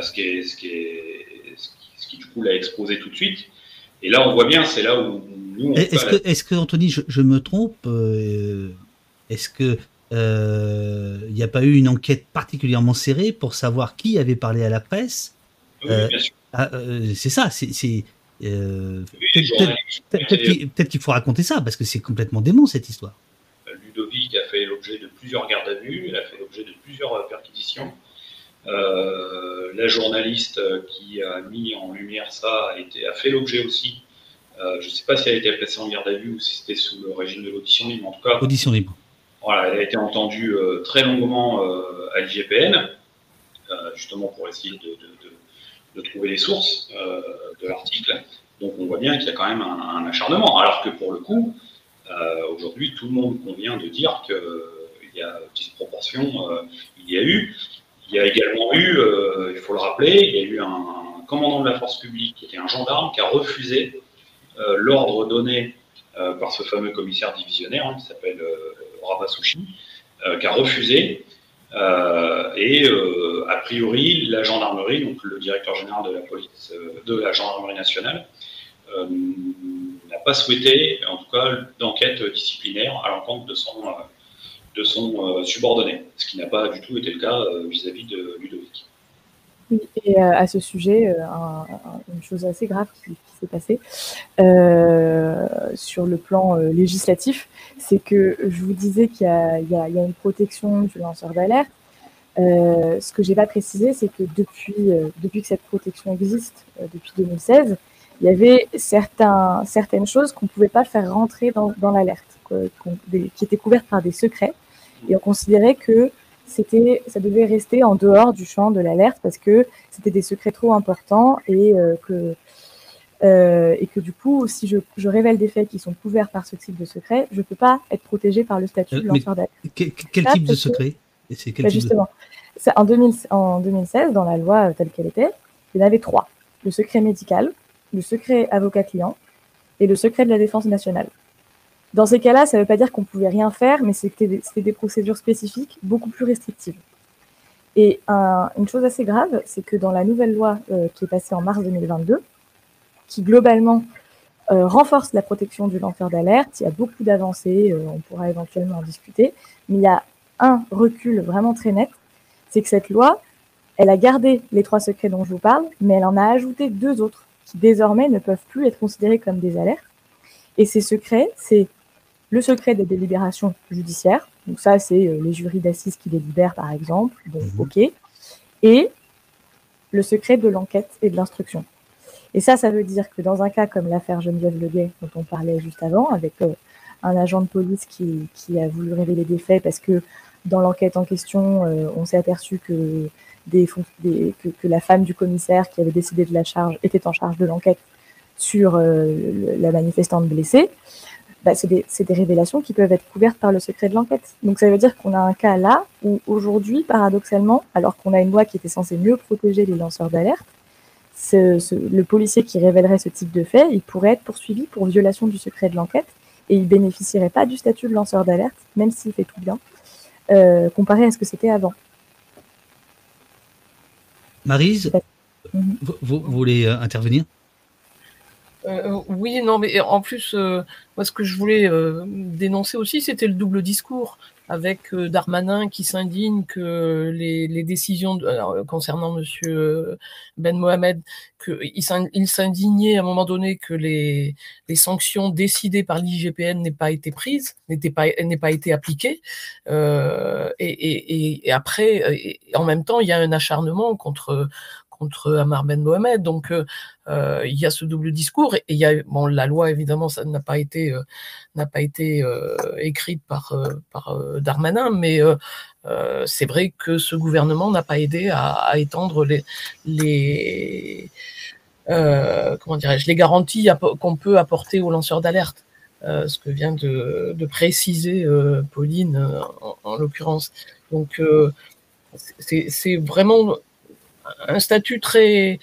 ce, qui est, ce, qui est, ce, qui, du coup l'a exposé tout de suite. Et là, on voit bien, c'est là où nous. Est-ce que, est que, Anthony, je, me trompe euh, Est-ce que euh, il n'y a pas eu une enquête particulièrement serrée pour savoir qui avait parlé à la presse? Oui. Ah, c'est ça, c'est. Peut-être qu'il faut raconter ça, parce que c'est complètement dément cette histoire. Ludovic a fait l'objet de plusieurs gardes à vue, il a fait l'objet de plusieurs perquisitions. Euh, la journaliste qui a mis en lumière ça a, été, a fait l'objet aussi. Euh, je ne sais pas si elle a été placée en garde à vue ou si c'était sous le régime de l'audition libre. En tout cas, audition libre. Voilà, elle a été entendue euh, très longuement à l'IGPN, justement pour essayer de, de, trouver les sources de l'article. Donc on voit bien qu'il y a quand même un, un, acharnement. Alors que pour le coup, euh, aujourd'hui, tout le monde convient de dire qu'il y a disproportion, euh, il y a eu. Il y a également eu, euh, il faut le rappeler, il y a eu un, commandant de la force publique, qui était un gendarme, qui a refusé l'ordre donné par ce fameux commissaire divisionnaire, hein, qui s'appelle Rabasushi, qui a refusé. et a priori, la gendarmerie, donc le directeur général de la police, de la gendarmerie nationale, n'a pas souhaité, en tout cas, d'enquête disciplinaire à l'encontre de son, euh, de son euh, subordonné, ce qui n'a pas du tout été le cas euh, vis-à-vis de Ludovic. Et à ce sujet, une chose assez grave qui, s'est passée sur le plan législatif, c'est que je vous disais qu'il y, a une protection du lanceur d'alerte. ce que j'ai pas précisé, c'est que depuis, que cette protection existe, depuis 2016, il y avait certaines choses qu'on ne pouvait pas faire rentrer dans l'alerte, qui étaient couvertes par des secrets. Et on considérait que c'était, ça devait rester en dehors du champ de l'alerte parce que c'était des secrets trop importants et euh, que Euh, et que du coup, si je, je, révèle des faits qui sont couverts par ce type de secret, je ne peux pas être protégé par le statut de lanceur d'alerte. Quel, type de secret bah, Justement, en, 2000, en 2016, dans la loi telle qu'elle était, il y en avait trois. Le secret médical, le secret avocat-client et le secret de la défense nationale. Dans ces cas-là, ça ne veut pas dire qu'on pouvait rien faire, mais c'était des, procédures spécifiques beaucoup plus restrictives. Et un, une chose assez grave, c'est que dans la nouvelle loi euh, qui est passée en mars 2022, qui globalement euh, renforce la protection du lanceur d'alerte, il y a beaucoup d'avancées, euh, on pourra éventuellement en discuter, mais il y a un recul vraiment très net, c'est que cette loi, elle a gardé les trois secrets dont je vous parle, mais elle en a ajouté deux autres qui désormais ne peuvent plus être considérés comme des alertes. Et ces secrets, c'est le secret des délibérations judiciaires, donc ça c'est euh, les jurys d'assises qui délibèrent par exemple, donc mhm. ok, et le secret de l'enquête et de l'instruction. Et ça, ça veut dire que dans un cas comme l'affaire Geneviève Leguet, dont on parlait juste avant, avec euh, un agent de police qui, qui, a voulu révéler des faits parce que dans l'enquête en question, euh, on s'est aperçu que, des, que, que, la femme du commissaire qui avait décidé de la charge était en charge de l'enquête sur la manifestante blessée bah, c'est des, des, révélations qui peuvent être couvertes par le secret de l'enquête. Donc ça veut dire qu'on a un cas là où aujourd'hui, paradoxalement, alors qu'on a une loi qui était censée mieux protéger les lanceurs d'alerte, le policier qui révélerait ce type de fait, il pourrait être poursuivi pour violation du secret de l'enquête et il bénéficierait pas du statut de lanceur d'alerte, même s'il fait tout bien, euh, comparé à ce que c'était avant. Marise, vous, vous, voulez euh, intervenir? Euh, oui, non, mais en plus, euh, moi, ce que je voulais euh, dénoncer aussi, c'était le double discours avec Darmanin qui s'indigne que les, les décisions alors, concernant Monsieur Ben Mohamed, qu'il s'indignait à un moment donné que les, les sanctions décidées par l'IGPN n'aient pas été prises, n'aient pas, pas été appliquées, et, et, et, après, en même temps, il y a un acharnement contre contre Amar Ben Mohamed. Donc euh, euh, il y a ce double discours et il y a bon la loi évidemment ça n'a pas été euh, n'a pas été écrite par par Darmanin, mais c'est vrai que ce gouvernement n'a pas aidé à, étendre les les comment dirais-je les garanties qu'on peut apporter aux lanceurs d'alerte. ce que vient de, préciser Pauline en, en l'occurrence. Donc c'est vraiment un statut très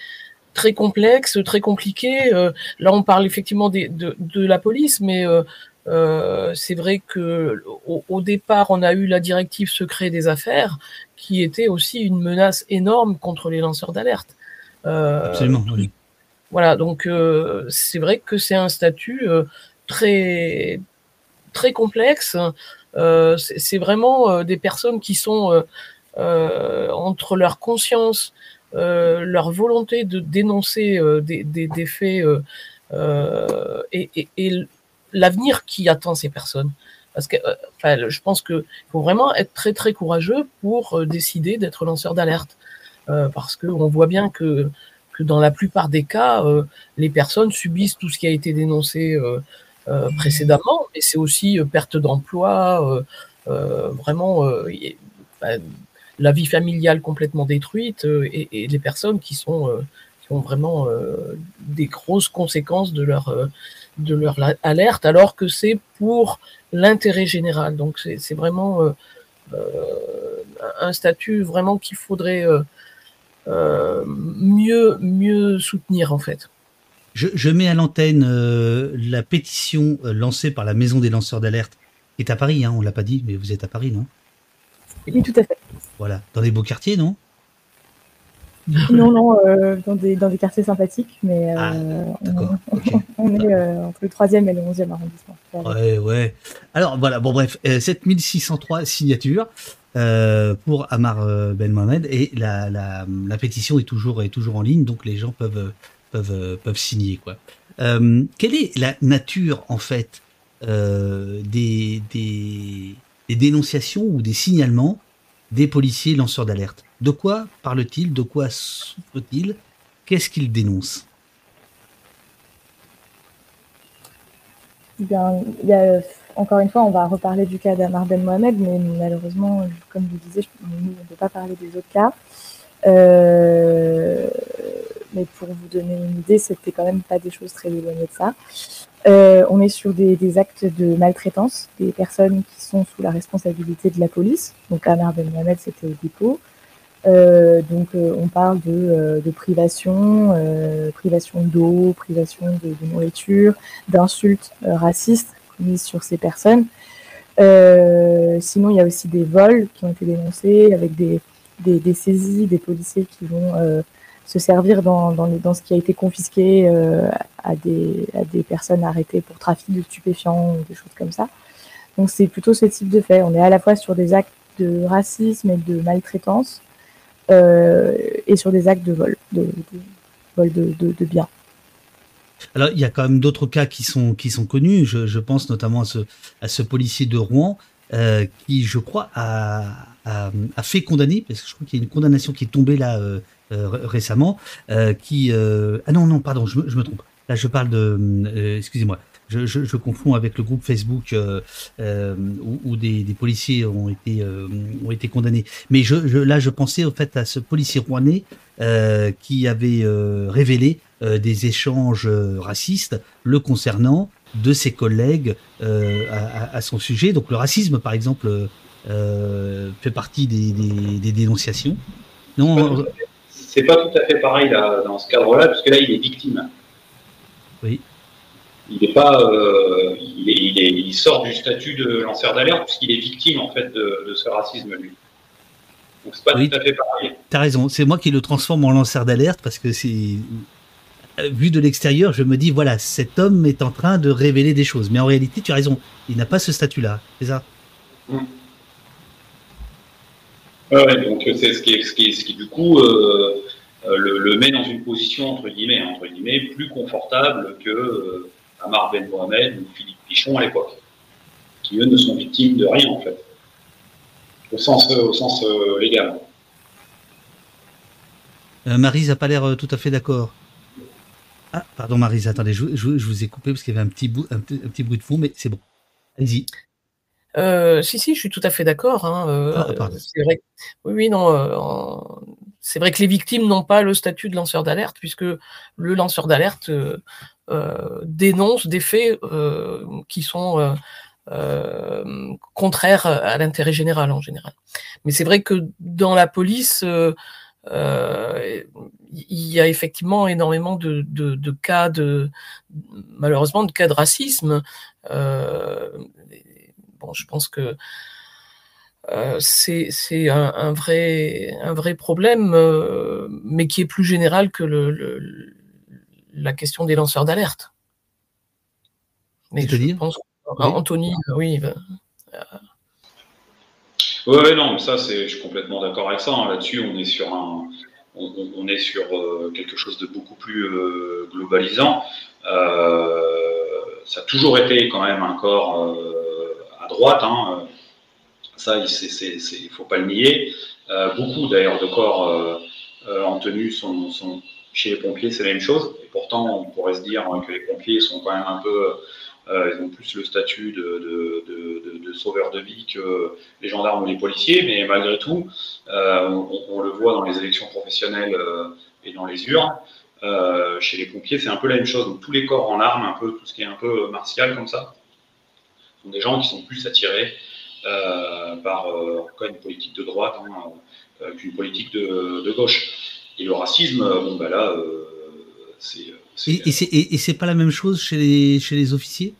très complexe, très compliqué. Euh, là, on parle effectivement de, de, la police, mais euh, euh, c'est vrai que au, départ, on a eu la directive secret des affaires, qui était aussi une menace énorme contre les lanceurs d'alerte. Absolument. Oui. Voilà, donc c'est vrai que c'est un statut très très complexe. c'est vraiment des personnes qui sont entre leur conscience euh, leur volonté de dénoncer euh, des, des, des, faits euh, et, et, et l'avenir qui attend ces personnes. Parce que, enfin, je pense qu'il faut vraiment être très très courageux pour décider d'être lanceur d'alerte, parce que on voit bien que que dans la plupart des cas, les personnes subissent tout ce qui a été dénoncé euh, précédemment, et c'est aussi perte d'emploi, vraiment la vie familiale complètement détruite euh, et, les personnes qui sont euh, qui ont vraiment euh, des grosses conséquences de leur alerte, alors que c'est pour l'intérêt général. Donc c'est vraiment un statut vraiment qu'il faudrait mieux soutenir en fait. Je, mets à l'antenne la pétition lancée par la Maison des lanceurs d'alerte, qui est à Paris, hein, on l'a pas dit, mais vous êtes à Paris, non? Oui, tout à fait. Voilà, dans des beaux quartiers, non? Non, non, euh, dans, des, dans des quartiers sympathiques, mais euh, ah, on, est euh, entre le 3e et le 11e arrondissement. Ouais, ouais. Alors voilà, bon bref, 7603 signatures pour Amar Ben Mohamed et la, la, la, pétition est toujours, est toujours en ligne, donc les gens peuvent, peuvent, peuvent signer. Quoi. quelle est la nature, en fait, des, des, des dénonciations ou des signalements des policiers lanceurs d'alerte. De quoi parle-t-il? De quoi souffre-t-il Qu'est-ce qu'il dénonce bien, encore une fois, on va reparler du cas d'Amar Ben Mohamed, mais malheureusement, comme je vous disais, on ne peut pas parler des autres cas. Euh, mais pour vous donner une idée, c'était quand même pas des choses très éloignées de ça. Euh, on est sur des, des, actes de maltraitance, des personnes qui sont sous la responsabilité de la police. Donc Amar Ben Mohamed, c'était au dépôt. Euh, donc euh, on parle de, euh, de privation, privation d'eau, privation de, de nourriture, d'insultes racistes mises sur ces personnes. sinon, il y a aussi des vols qui ont été dénoncés avec des, des, des saisies, des policiers qui vont se servir dans, dans, ce qui a été confisqué euh, à, des, à des personnes arrêtées pour trafic de stupéfiants ou des choses comme ça. Donc c'est plutôt ce type de fait. On est à la fois sur des actes de racisme et de maltraitance euh, et sur des actes de vol, de, vol de, biens. Alors, il y a quand même d'autres cas qui sont, qui sont connus. Je, je, pense notamment à ce, à ce policier de Rouen euh, qui, je crois, a, a, fait condamner, parce que je crois qu'il y a une condamnation qui est tombée là euh, euh, récemment, euh, qui ah non non pardon je me, je me trompe là je parle de excusez-moi je, confonds avec le groupe Facebook où, des, policiers ont été ont été condamnés. Mais je, là, je pensais au fait à ce policier rouennais qui avait révélé des échanges racistes le concernant de ses collègues à, son sujet. Donc le racisme, par exemple, fait partie des, des, des dénonciations. Non, c'est pas tout à fait pareil là, dans ce cadre-là, parce que là, il est victime. Oui. Il est pas, euh, il, est, il, est, il, sort du statut de lanceur d'alerte puisqu'il est victime en fait de, de ce racisme lui. Donc c'est pas oui, tout à fait pareil. T'as raison. C'est moi qui le transforme en lanceur d'alerte parce que c'est vu de l'extérieur, je me dis voilà, cet homme est en train de révéler des choses. Mais en réalité, tu as raison. Il n'a pas ce statut-là. C'est ça? Hum. Ouais, donc c'est ce qui, du coup euh, le, le, met dans une position entre guillemets, plus confortable que euh, Ben Mohamed ou Philippe Pichon à l'époque, qui eux ne sont victimes de rien en fait, au sens, euh, légal. Euh, Marise n'a pas l'air tout à fait d'accord. Ah, pardon Marise, attendez, je, vous ai coupé parce qu'il y avait un petit, bout, un petit bruit de fond, mais c'est bon. Allez-y. Euh, si, si, je suis tout à fait d'accord. Hein, euh, ah, c'est vrai. Oui, oui, non. Euh, c'est vrai que les victimes n'ont pas le statut de lanceur d'alerte, puisque le lanceur d'alerte dénonce des faits qui sont contraires à l'intérêt général en général. Mais c'est vrai que dans la police, il y a effectivement énormément de, de, de, cas de malheureusement de cas de racisme. Euh, bon, je pense que euh, c'est un, un, vrai, un vrai problème, euh, mais qui est plus général que le, le, la question des lanceurs d'alerte. Mais je dire pense Anthony, oui. Euh, oui, non, ça, c'est, je suis complètement d'accord avec ça. Hein. Là-dessus, on est sur un, on, on est sur euh, quelque chose de beaucoup plus euh, globalisant. ça a toujours été quand même un corps droite. Hein, ça, il ne faut pas le nier. Euh, beaucoup d'ailleurs de corps euh, euh, en tenue sont, chez les pompiers, c'est la même chose. Et pourtant, on pourrait se dire que les pompiers sont quand même un peu, euh, ils ont plus le statut de, de, de, de, sauveur de vie que les gendarmes ou les policiers, mais malgré tout, on, on, le voit dans les élections professionnelles et dans les urnes. chez les pompiers, c'est un peu la même chose. Donc tous les corps en armes, un peu tout ce qui est un peu martial comme ça, sont des gens qui sont plus attirés euh, par euh, une politique de droite hein, euh, qu'une politique de, de, gauche. Et le racisme, bon bah là, c'est. Et, et c'est pas la même chose chez les, chez les officiers?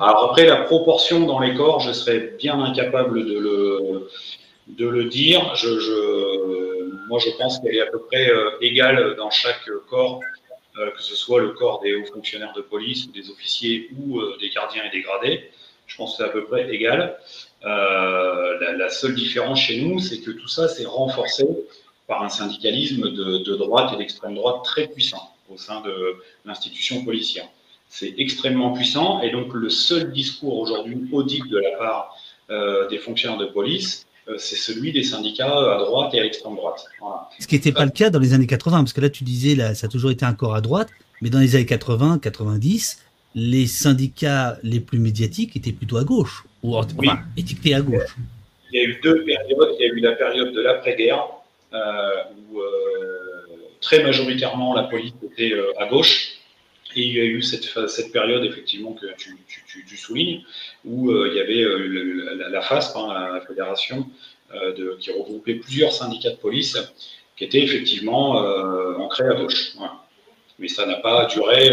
Alors après, la proportion dans les corps, je serais bien incapable de le, de le dire. Je, je, moi, je pense qu'elle est à peu près égale dans chaque corps que ce soit le corps des hauts fonctionnaires de police, des officiers ou euh, des gardiens et des gradés. Je pense que c'est à peu près égal. Euh, la, seule différence chez nous, c'est que tout ça s'est renforcé par un syndicalisme de, droite et d'extrême droite très puissant au sein de l'institution policière. C'est extrêmement puissant et donc le seul discours aujourd'hui audible de la part euh, des fonctionnaires de police, euh, c'est celui des syndicats à droite et à l'extrême droite. Voilà. Ce qui n'était pas le cas dans les années 80, parce que là tu disais, là, ça a toujours été un corps à droite, mais dans les années 80, 90, les syndicats les plus médiatiques étaient plutôt à gauche, ou enfin, oui. étiquetés à gauche. Il y a eu deux périodes. Il y a eu la période de l'après-guerre, euh, où euh, très majoritairement, la police était à gauche. Et il y a eu cette, période, effectivement, que tu, soulignes, où il y avait la, FASP, hein, la Fédération, de, qui regroupait plusieurs syndicats de police, qui étaient effectivement ancrés à gauche. Mais ça n'a pas duré,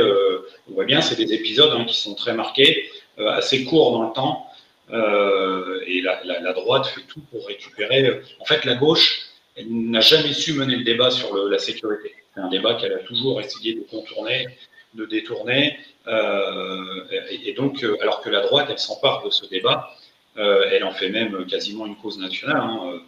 on voit bien, c'est des épisodes hein, qui sont très marqués, assez courts dans le temps, euh, et la, droite fait tout pour récupérer. En fait, la gauche, elle n'a jamais su mener le débat sur la sécurité. C'est un débat qu'elle a toujours essayé de contourner, de détourner. Euh, et, donc, euh, alors que la droite, elle s'empare de ce débat, elle en fait même quasiment une cause nationale. Hein.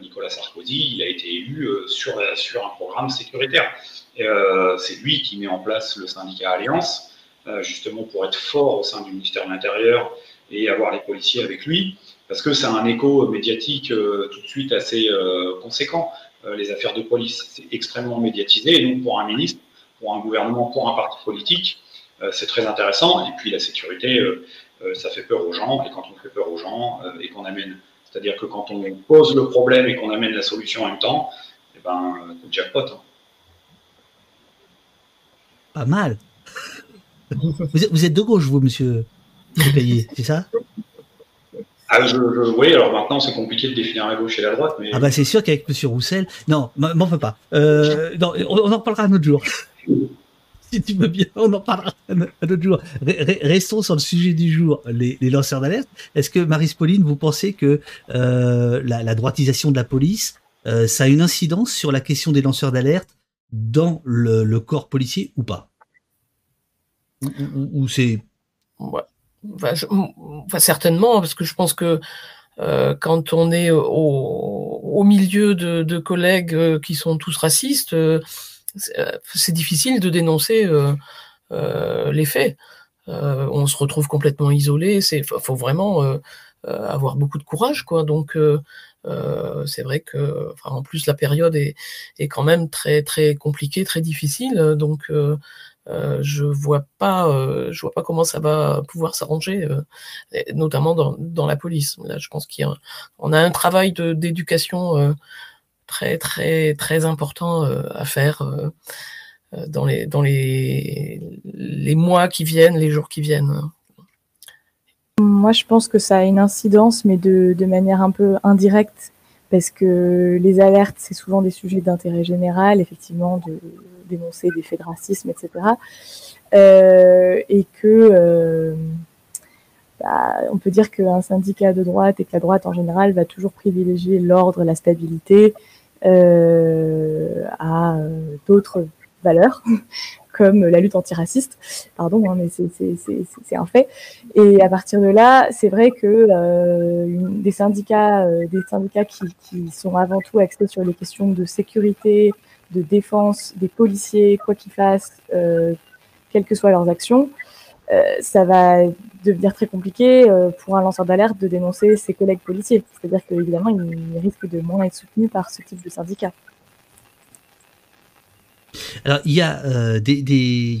Nicolas Sarkozy, il a été élu sur, sur un programme sécuritaire. c'est lui qui met en place le syndicat Alliance, justement pour être fort au sein du ministère de l'Intérieur et avoir les policiers avec lui, parce que ça a un écho médiatique euh, tout de suite assez euh, conséquent. Euh, les affaires de police, c'est extrêmement médiatisé, et donc pour un ministre, pour un gouvernement, pour un parti politique, c'est très intéressant. Et puis la sécurité, ça fait peur aux gens, et quand on fait peur aux gens et qu'on amène, c'est-à-dire que quand on pose le problème et qu'on amène la solution en même temps, eh ben, c'est jackpot. Hein. Pas mal. vous êtes de gauche, vous, monsieur c'est ça? Ah, je, oui, alors maintenant c'est compliqué de définir la gauche et la droite. Mais... Ah bah c'est sûr qu'avec M. Roussel, non, m'en fais pas. Euh, non, on, en parlera un autre jour. Si tu veux bien, on en parlera un, autre jour. restons sur le sujet du jour, les, lanceurs d'alerte. Est-ce que Marie Pauline, vous pensez que euh, la, droitisation de la police, euh, ça a une incidence sur la question des lanceurs d'alerte dans le, corps policier ou pas? Ou, c'est certainement, parce que je pense que euh, quand on est au, milieu de, collègues qui sont tous racistes, c'est difficile de dénoncer les faits. on se retrouve complètement isolé. Il faut vraiment avoir beaucoup de courage, quoi. Donc c'est vrai que, en plus la période est, est, quand même très très compliquée, très difficile. Donc euh, je vois pas, euh, je vois pas comment ça va pouvoir s'arranger, euh, notamment dans, dans, la police. Là, je pense qu'on a, a, un travail d'éducation très très très important à faire dans les dans les les mois qui viennent, les jours qui viennent. Moi, je pense que ça a une incidence, mais de, de manière un peu indirecte, parce que les alertes, c'est souvent des sujets d'intérêt général, effectivement, de dénoncer des faits de racisme, etc. Euh, et que euh, bah, on peut dire qu'un syndicat de droite et que la droite en général va toujours privilégier l'ordre, la stabilité euh, à d'autres valeurs comme la lutte antiraciste, pardon, hein, mais c'est un fait. Et à partir de là, c'est vrai que des syndicats, des syndicats qui, qui, sont avant tout axés sur les questions de sécurité, de défense des policiers, quoi qu'ils fassent, euh, quelles que soient leurs actions, euh, ça va devenir très compliqué euh, pour un lanceur d'alerte de dénoncer ses collègues policiers. C'est-à-dire qu'évidemment, il risque de moins être soutenu par ce type de syndicat. Alors il y a euh,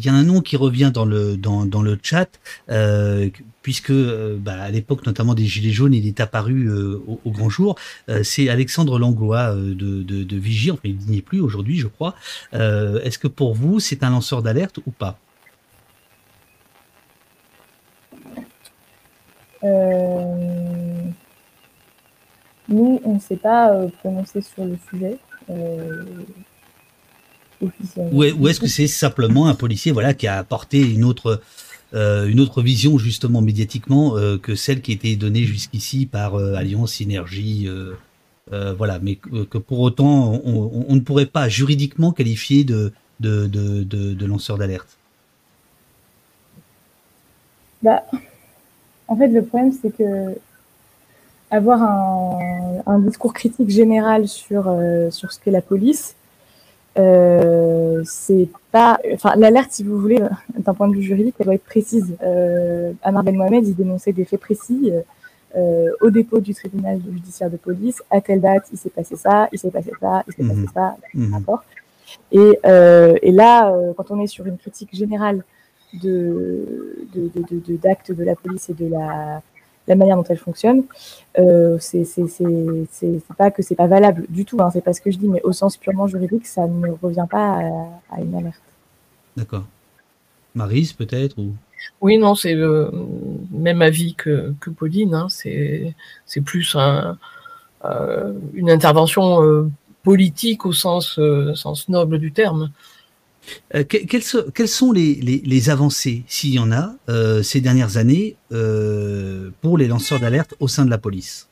un nom qui revient dans le dans, le chat euh, puisque euh, bah, à l'époque notamment des gilets jaunes il est apparu au, grand jour. c'est Alexandre Langlois de, de, de Vigie, enfin il n'y est plus aujourd'hui je crois. Est-ce que pour vous c'est un lanceur d'alerte ou pas? Nous on ne s'est pas prononcé sur le sujet. Ou, est-ce que c'est simplement un policier voilà, qui a apporté une autre, euh, une autre vision justement médiatiquement euh, que celle qui était donnée jusqu'ici par euh, Alliance, Synergie voilà, mais que pour autant on, ne pourrait pas juridiquement qualifier de, de, de, de, lanceur d'alerte? Bah, En fait, le problème, c'est que avoir un, un, discours critique général sur, sur ce qu'est la police, euh, c'est pas, enfin, l'alerte, si vous voulez, d'un point de vue juridique, elle doit être précise. Euh, Amar Ben Mohamed, il dénonçait des faits précis euh, au dépôt du tribunal judiciaire de police. À telle date, il s'est passé ça, il s'est passé ça, il s'est passé mhm. ça, mmh. Et, euh, et là, euh, quand on est sur une critique générale de d'actes de, de, de, de, la police et de la la manière dont elle fonctionne, euh, c'est pas que c'est pas valable du tout. Hein, c'est pas ce que je dis, mais au sens purement juridique, ça ne revient pas à, une alerte. D'accord. Marise, peut-être ou... Oui, non, c'est le même avis que, que Pauline. Hein, c'est plus un, euh, une intervention euh, politique au sens, euh, sens noble du terme. Euh, quelles, sont les, avancées, s'il y en a, euh, ces dernières années euh, pour les lanceurs d'alerte au sein de la police?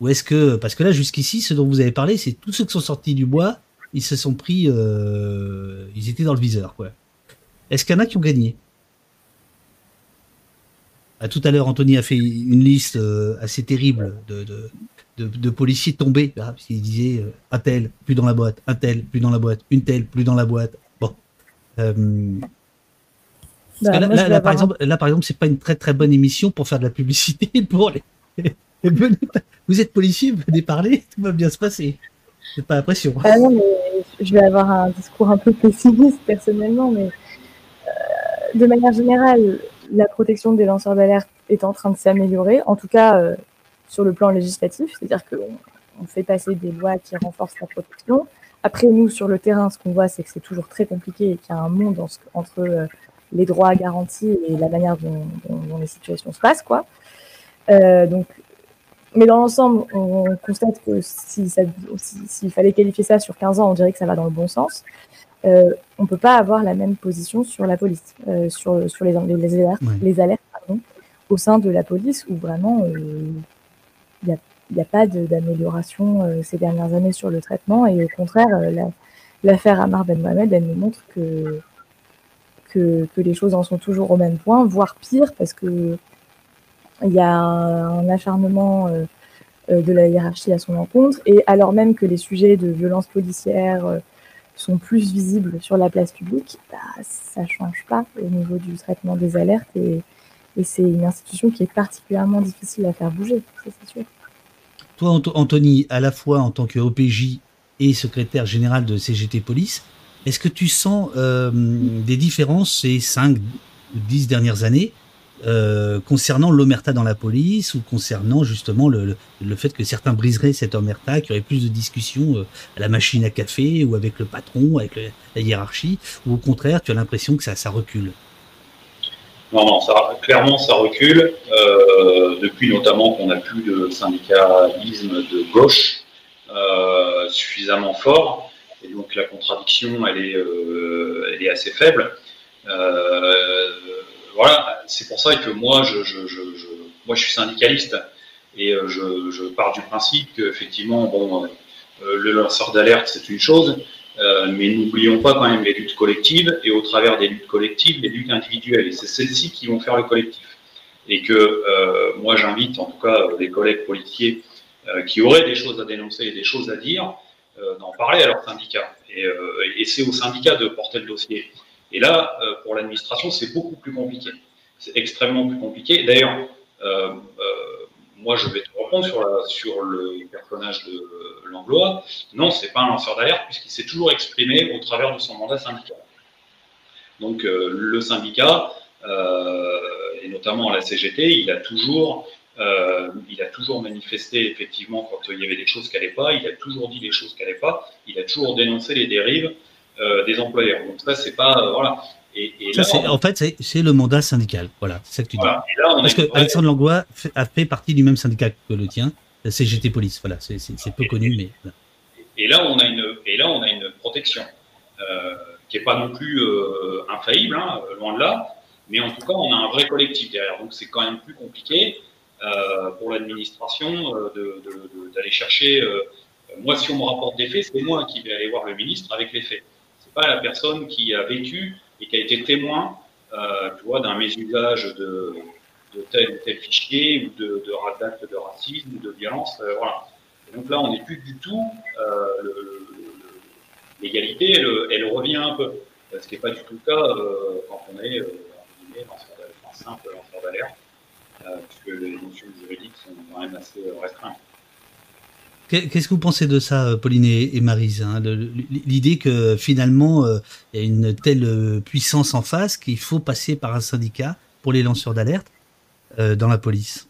Ou est-ce que, parce que là, jusqu'ici, ce dont vous avez parlé, c'est tous ceux qui sont sortis du bois, ils se sont pris, ils étaient dans le viseur, quoi. Est-ce qu'il y en a qui ont gagné? À tout à l'heure, Anthony a fait une liste assez terrible de, policiers tombés, ah, parce qu'il disait euh, un tel, plus dans la boîte, un tel, plus dans la boîte, une telle, plus dans la boîte. Bon. Euh, bah, là, par exemple, là, par exemple, c'est pas une très très bonne émission pour faire de la publicité pour les. vous êtes policier, venez parler, tout va bien se passer. C'est pas l'impression. Ah non, mais je vais avoir un discours un peu pessimiste personnellement, mais euh, de manière générale, la protection des lanceurs d'alerte est en train de s'améliorer. En tout cas, sur le plan législatif, c'est-à-dire qu'on on fait passer des lois qui renforcent la protection. Après, nous, sur le terrain, ce qu'on voit, c'est que c'est toujours très compliqué et qu'il y a un monde entre euh, les droits garantis et la manière dont, les situations se passent, quoi. Euh, donc, mais dans l'ensemble, on constate que s'il si fallait qualifier ça sur 15 ans, on dirait que ça va dans le bon sens. Euh, on ne peut pas avoir la même position sur la police, sur, sur les, les, alertes, les alertes pardon, au sein de la police, où vraiment il n'y a, pas d'amélioration euh, ces dernières années sur le traitement. Et au contraire, euh, l'affaire Amar Ben Mohamed, elle nous montre que, que, les choses en sont toujours au même point, voire pire, parce que il y a un, acharnement euh, de la hiérarchie à son encontre, et alors même que les sujets de violence policière sont plus visibles sur la place publique, bah, ça ne change pas au niveau du traitement des alertes, et, et c'est une institution qui est particulièrement difficile à faire bouger, c'est sûr. Toi, Anthony, à la fois en tant que OPJ et secrétaire général de CGT Police, est-ce que tu sens euh, des différences ces 5 ou 10 dernières années euh, concernant l'omerta dans la police ou concernant justement le, fait que certains briseraient cette omerta, qu'il y aurait plus de discussions euh, à la machine à café ou avec le patron, avec la hiérarchie, ou au contraire, tu as l'impression que ça, ça recule? Non, non, ça, clairement, ça recule. Euh, depuis notamment qu'on n'a plus de syndicalisme de gauche euh, suffisamment fort. Et donc la contradiction, elle est, euh, elle est assez faible. voilà, c'est pour ça que moi, je, je, je, moi, je suis syndicaliste et je, pars du principe qu'effectivement, bon, le lanceur d'alerte, c'est une chose, euh, mais n'oublions pas quand même les luttes collectives et au travers des luttes collectives, les luttes individuelles. Et c'est celles-ci qui vont faire le collectif. Et que euh, moi j'invite en tout cas les collègues policiers euh, qui auraient des choses à dénoncer et des choses à dire, d'en parler à leur syndicat. Et, et c'est au syndicat de porter le dossier. Et là, pour l'administration, c'est beaucoup plus compliqué. C'est extrêmement plus compliqué. D'ailleurs, moi, je vais te reprendre sur, le personnage de Langlois. Non, c'est pas un lanceur d'alerte puisqu'il s'est toujours exprimé au travers de son mandat syndical. Donc, euh, le syndicat, euh, et notamment la CGT, il a toujours, euh, il a toujours manifesté effectivement quand il y avait des choses qui n'allaient pas. Il a toujours dit des choses qui n'allaient pas. Il a toujours dénoncé les dérives des employeurs. Donc ça, c'est pas voilà. Et, en fait, c'est le mandat syndical. Voilà, c'est ça que tu dis. Parce que Alexandre Langlois a fait partie du même syndicat que le tien, la CGT Police. Voilà, c'est peu connu, mais. Et là, on a une, et là, on a une protection euh, qui n'est pas non plus euh, infaillible, hein, loin de là. Mais en tout cas, on a un vrai collectif derrière. Donc, c'est quand même plus compliqué euh, pour l'administration d'aller chercher. moi, si on me rapporte des faits, c'est moi qui vais aller voir le ministre avec les faits. C'est pas la personne qui a vécu et qui a été témoin, euh, d'un mésusage de, tel ou tel fichier ou de, d'actes de racisme ou de violence. Euh, voilà. donc là, on n'est plus du tout. Euh, l'égalité, elle, elle, revient un peu. Ce qui n'est pas du tout le cas quand on est lanceur d'alerte, puisque les notions juridiques sont quand même assez restreintes. Qu'est-ce que vous pensez de ça, euh, Pauline et Marise hein, L'idée que finalement, euh, il y a une telle euh, puissance en face qu'il faut passer par un syndicat pour les lanceurs d'alerte. dans la police?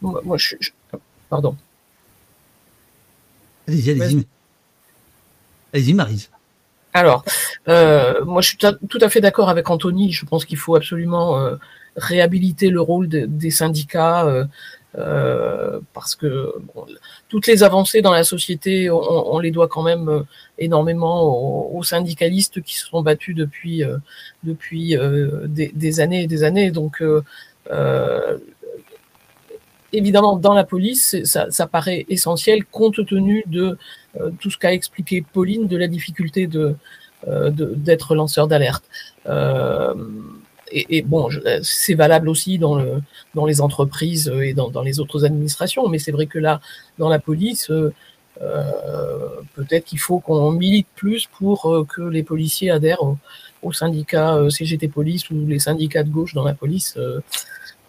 Moi, je, Pardon. Allez-y, allez-y. Allez-y, Marise. Alors, euh, moi, je suis tout à fait d'accord avec Anthony. Je pense qu'il faut absolument euh, réhabiliter le rôle des syndicats euh, parce que toutes les avancées dans la société, on, les doit quand même énormément aux, syndicalistes qui se sont battus depuis depuis des, des, années et des années. Donc évidemment, dans la police, ça, ça paraît essentiel compte tenu de euh, tout ce qu'a expliqué Pauline de la difficulté de euh, d'être lanceur d'alerte. Euh, et, bon, c'est valable aussi dans, le, dans les entreprises et dans, les autres administrations, mais c'est vrai que là, dans la police, euh, peut-être qu'il faut qu'on milite plus pour que les policiers adhèrent au, au syndicat CGT Police ou les syndicats de gauche dans la police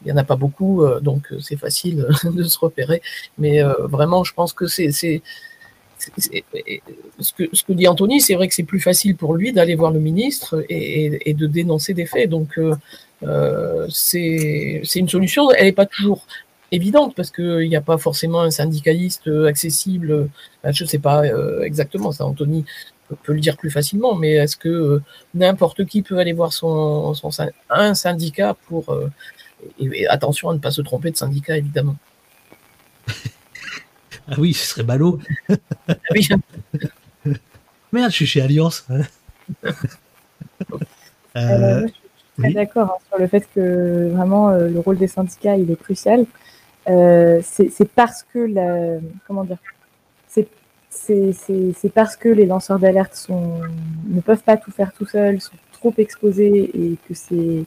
il n'y en a pas beaucoup, euh, donc euh, c'est facile de se repérer. Mais euh, vraiment, je pense que c'est ce que, dit Anthony, c'est vrai que c'est plus facile pour lui d'aller voir le ministre et, de dénoncer des faits. Donc, euh, c'est une solution. Elle n'est pas toujours évidente parce qu'il n'y a pas forcément un syndicaliste accessible. je ne sais pas exactement, ça, Anthony peut, le dire plus facilement, mais est-ce que n'importe qui peut aller voir un syndicat pour attention à ne pas se tromper de syndicat, évidemment. Ah oui, ce serait ballot. Ah oui. Merde, je suis chez Alliance. Euh, euh, je suis très d'accord hein, sur le fait que vraiment euh, le rôle des syndicats il est crucial. c'est parce que la, comment dire, c'est parce que les lanceurs d'alerte sont ne peuvent pas tout faire tout seuls, sont trop exposés et que c'est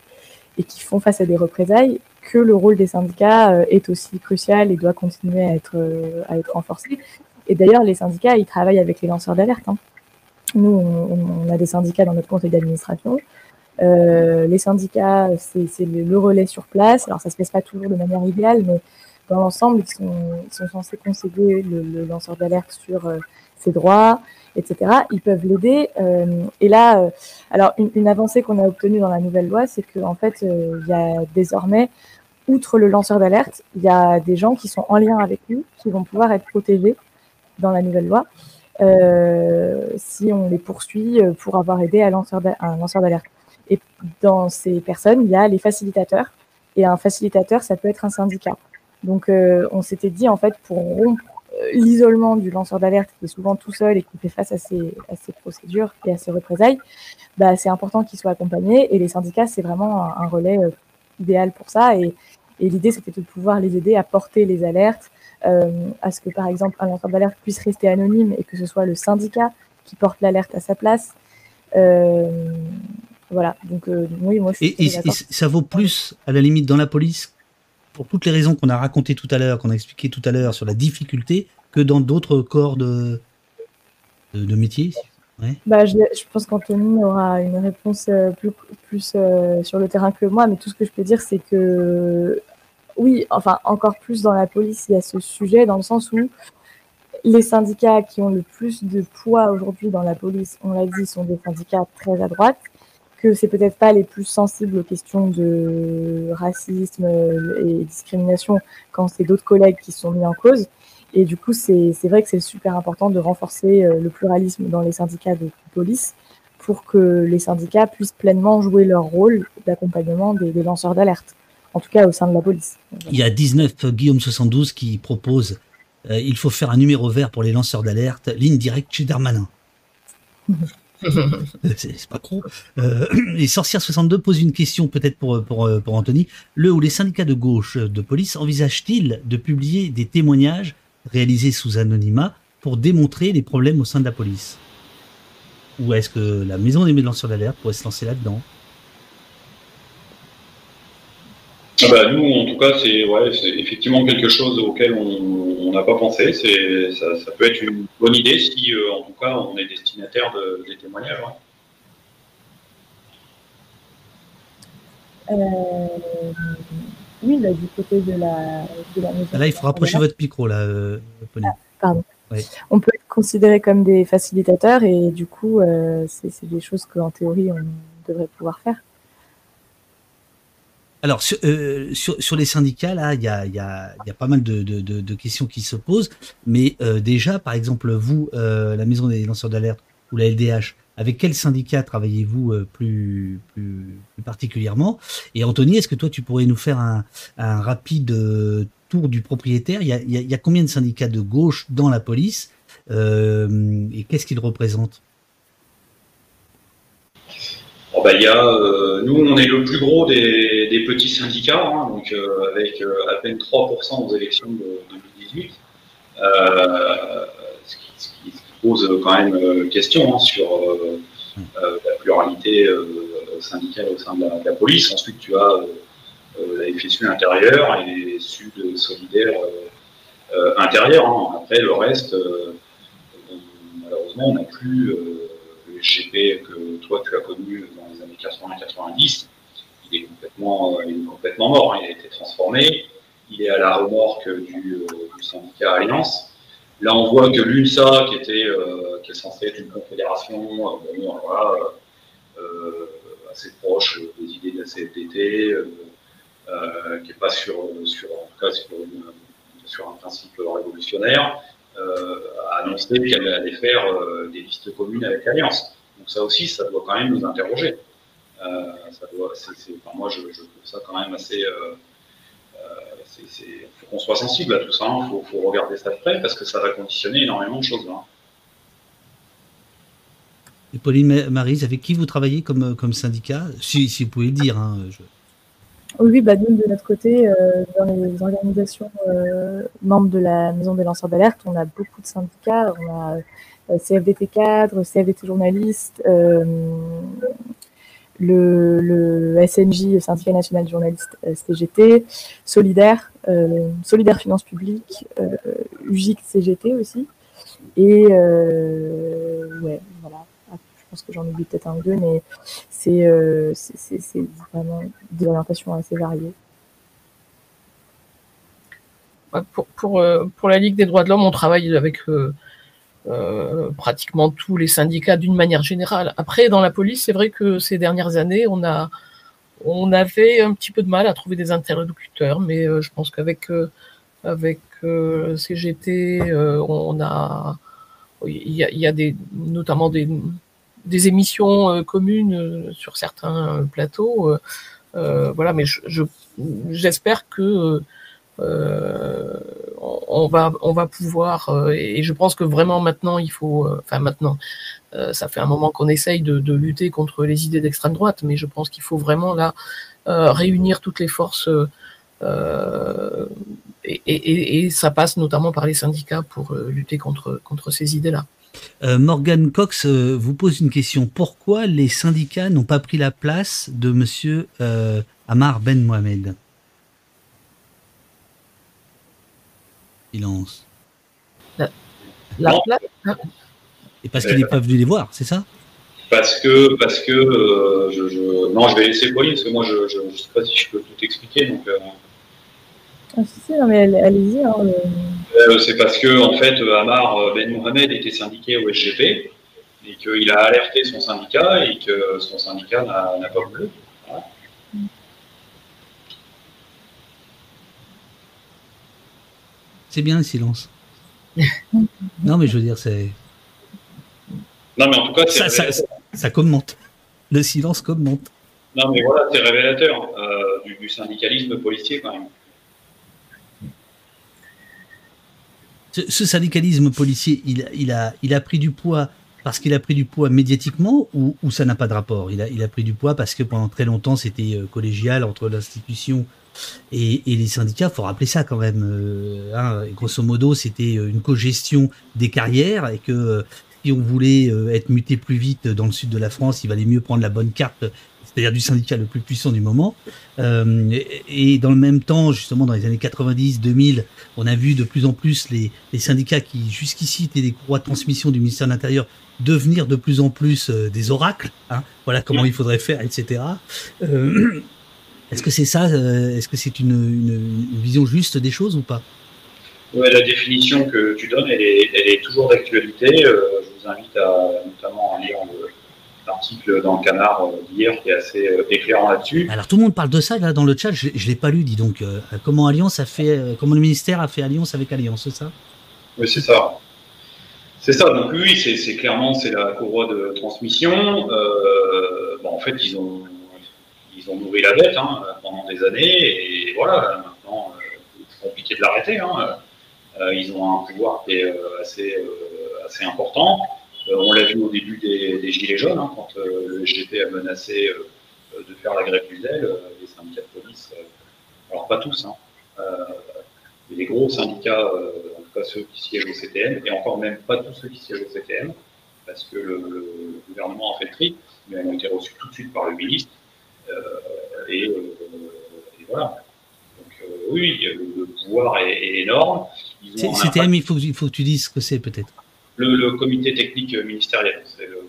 et qui font face à des représailles, que le rôle des syndicats euh, est aussi crucial et doit continuer à être, euh, à être renforcé. Et d'ailleurs, les syndicats, ils travaillent avec les lanceurs d'alerte. Hein. Nous, on, a des syndicats dans notre conseil d'administration. Euh, les syndicats, c'est le, relais sur place. Alors, ça se passe pas toujours de manière idéale, mais dans l'ensemble, ils sont, ils sont censés conseiller le, le lanceur d'alerte sur euh, ses droits, etc. Ils peuvent l'aider. Euh, et là, alors une, une avancée qu'on a obtenue dans la nouvelle loi, c'est qu'en en fait, il y a désormais, outre le lanceur d'alerte, il y a des gens qui sont en lien avec lui, qui vont pouvoir être protégés dans la nouvelle loi. Euh, si on les poursuit pour avoir aidé à, lanceur un lanceur d'alerte. Et dans ces personnes, il y a les facilitateurs. Et un facilitateur, ça peut être un syndicat. Donc, euh, on s'était dit, en fait, pour rompre l'isolement du lanceur d'alerte qui est souvent tout seul et qui fait face à ces, à procédures et à ces représailles, bah, c'est important qu'il soit accompagné et les syndicats, c'est vraiment un, relais euh, idéal pour ça. Et, et l'idée, c'était de pouvoir les aider à porter les alertes, euh, à ce que, par exemple, un lanceur d'alerte puisse rester anonyme et que ce soit le syndicat qui porte l'alerte à sa place. Euh, voilà, donc euh, oui, moi je suis et, et, ça vaut plus, à la limite, dans la police pour toutes les raisons qu'on a racontées tout à l'heure, qu'on a expliquées tout à l'heure sur la difficulté, que dans d'autres corps de, de, métier bah, je, pense qu'Anthony aura une réponse euh, plus, plus euh, sur le terrain que moi, mais tout ce que je peux dire, c'est que oui, enfin, encore plus dans la police, il y a ce sujet dans le sens où les syndicats qui ont le plus de poids aujourd'hui dans la police, on l'a dit, sont des syndicats très à droite que c'est peut-être pas les plus sensibles aux questions de racisme et discrimination quand c'est d'autres collègues qui sont mis en cause. Et du coup, c'est vrai que c'est super important de renforcer euh, le pluralisme dans les syndicats de police pour que les syndicats puissent pleinement jouer leur rôle d'accompagnement des, lanceurs d'alerte, en tout cas au sein de la police. Il y a 19 Guillaume 72 qui propose euh, il faut faire un numéro vert pour les lanceurs d'alerte, ligne directe chez Darmanin. c'est pas con. Euh, et Sorcière 62 pose une question peut-être pour, pour, pour Anthony. Le ou les syndicats de gauche de police envisagent-ils de publier des témoignages réalisés sous anonymat pour démontrer les problèmes au sein de la police Ou est-ce que la maison des lanceurs d'alerte pourrait se lancer là-dedans? Ah bah, nous, en tout cas, c'est ouais, effectivement quelque chose auquel on n'a pas pensé. Ça, ça peut être une bonne idée si, euh, en tout cas, on est destinataire de, des témoignages. Euh, oui, là, du côté de la, de la maison. Là, il faut rapprocher votre micro, là, euh, ah, pardon. On peut être considéré comme des facilitateurs et du coup, c'est des choses qu'en théorie, on devrait pouvoir faire. Alors sur, euh, sur, sur, les syndicats, là, il y a, y, a, y a, pas mal de, de, de, questions qui se posent. Mais euh, déjà, par exemple, vous, euh, la Maison des lanceurs d'alerte ou la LDH, avec quel syndicat travaillez-vous euh, plus, particulièrement? Et Anthony, est-ce que toi, tu pourrais nous faire un, rapide euh, tour du propriétaire? Il y, a, combien de syndicats de gauche dans la police euh, et qu'est-ce qu'ils représentent? Bah, y a, Nous, on est le plus gros des, petits syndicats, hein, donc avec à peine 3% aux élections de 2018. Ce qui, ce, qui, pose quand même question hein, sur la pluralité syndicale au sein de la, de la, police. Ensuite, tu as la FSU intérieure et les Sud solidaires intérieurs. Hein. Après, le reste, malheureusement, on n'a plus euh, le GP que toi tu as connu dans les années 80-90. Il est complètement, euh, il est complètement mort, hein. il a été transformé. Il est à la remorque du, euh, du syndicat Alliance. Là, on voit que l'UNSA, qui était, qui est censée être une confédération, bon, voilà, assez proche des idées de la CFDT, qui n'est pas sur, sur, en tout cas sur, un principe révolutionnaire, euh, a annoncé qu'elle allait faire euh, des listes communes avec l'Alliance. Donc ça aussi, ça doit quand même nous interroger. Euh, ça doit, moi, je, trouve ça quand même assez. Il faut qu'on soit sensible à tout ça. Il hein. faut, faut, regarder ça de près parce que ça va conditionner énormément de choses. Hein. Et Pauline Marise, avec qui vous travaillez comme, comme syndicat? Si, si vous pouvez le dire. Hein, je... Oui, bah, nous, de notre côté, euh, dans les organisations euh, membres de la Maison des lanceurs d'alerte, on a beaucoup de syndicats. On a euh, CFDT cadre, CFDT journaliste, euh, le, le, SNJ, Syndicat national de journalistes CGT, Solidaire, Solidaire Finances Publiques, UGIC CGT aussi. Et ouais, voilà pense que j'en oublie peut-être un ou deux, mais c'est euh, vraiment des orientations assez variées. Pour, pour, euh, pour, la Ligue des droits de l'homme, on travaille avec euh, euh, pratiquement tous les syndicats d'une manière générale. Après, dans la police, c'est vrai que ces dernières années, on a on avait un petit peu de mal à trouver des interlocuteurs, mais je pense qu'avec avec CGT, on a il y a, des notamment des des émissions euh, communes euh, sur certains euh, plateaux. voilà, mais j'espère que on va on va pouvoir et je pense que vraiment maintenant il faut enfin maintenant ça fait un moment qu'on essaye de, lutter contre les idées d'extrême droite mais je pense qu'il faut vraiment là réunir toutes les forces et, et, ça passe notamment par les syndicats pour lutter contre contre ces idées là euh, Morgan Cox euh, vous pose une question. Pourquoi les syndicats n'ont pas pris la place de Monsieur euh, Amar Ben Mohamed? Silence. La, la place Et parce qu'il n'est pas venu les voir, c'est ça? Parce que, parce que je, je, non, je vais laisser Pauline parce que moi, je ne sais pas si je peux tout expliquer. Donc, ah, si, non, mais allez-y. Hein, euh, c'est parce que, en fait, Amar euh, Ben Mohamed était syndiqué au SGP et qu'il a alerté son syndicat et que son syndicat n'a pas voulu. C'est bien le silence. non, mais je veux dire, c'est. Non, mais en tout cas, ça, ça, ça, commente. Le silence commente. Non, mais voilà, c'est révélateur euh, du, du syndicalisme policier quand même. ce, syndicalisme policier, il, il, a, il a pris du poids parce qu'il a pris du poids médiatiquement ou, ou ça n'a pas de rapport? Il a, il a pris du poids parce que pendant très longtemps c'était euh, collégial entre l'institution et, et, les syndicats, faut rappeler ça quand même. Euh, hein, grosso modo, c'était euh, une co-gestion des carrières et que si on voulait être muté plus vite dans le sud de la France, il valait mieux prendre la bonne carte c'est-à-dire du syndicat le plus puissant du moment. Euh, et, dans le même temps, justement, dans les années 90, 2000, on a vu de plus en plus les, les syndicats qui, jusqu'ici, étaient des courroies de transmission du ministère de l'Intérieur, devenir de plus en plus euh, des oracles. Hein, voilà comment il faudrait faire, etc. Euh, Est-ce que c'est ça euh, Est-ce que c'est une, une, une, vision juste des choses ou pas? Ouais, la définition que tu donnes, elle est, elle est toujours d'actualité. Euh, je vous invite à notamment à lire le article dans le canard d'hier qui est assez éclairant là-dessus. Alors tout le monde parle de ça là dans le chat, je, ne l'ai pas lu, dis donc. comment Alliance a fait, comment le ministère a fait alliance avec Alliance, c'est ça? Oui, c'est ça. C'est ça, donc oui, c'est clairement c'est la courroie de transmission. Euh, bon, en fait, ils ont, ils ont nourri la bête hein, pendant des années, et voilà, maintenant, euh, c'est compliqué de l'arrêter. Hein. Euh, ils ont un pouvoir qui est euh, assez, euh, important. on l'a vu au début des, Gilets jaunes, hein, quand le SGP a menacé de faire la grève du zèle, les syndicats de police, alors pas tous, hein, les gros syndicats pas ceux qui siègent au CTM, et encore même pas tous ceux qui siègent au CTM, parce que le, gouvernement a fait le tri, mais elles ont été reçus tout de suite par le ministre. Euh, et, euh, et, voilà. Donc euh, oui, le, pouvoir est, énorme. CTM, il faut, il faut que tu dises ce que c'est peut-être. Le, comité technique ministériel, c'est le,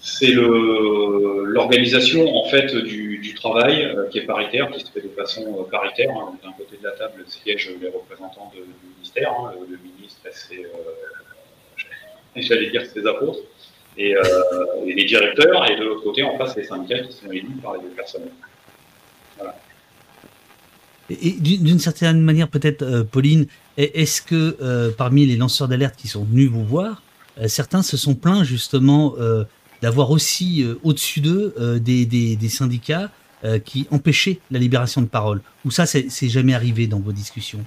c'est l'organisation en fait du, du travail euh, qui est paritaire, qui se fait de façon euh, paritaire. Hein. D'un côté de la table siègent les représentants de, du ministère, hein. le ministre c'est, euh, j'allais dire ses apôtres, et, les directeurs, et de l'autre côté en face les syndicats qui sont élus par les deux personnes. Voilà. Et, d'une certaine manière, peut-être, Pauline, est-ce que parmi les lanceurs d'alerte qui sont venus vous voir, certains se sont plaints justement d'avoir aussi euh, au-dessus d'eux euh, des, des, syndicats euh, qui empêchaient la libération de parole? Ou ça, c'est jamais arrivé dans vos discussions?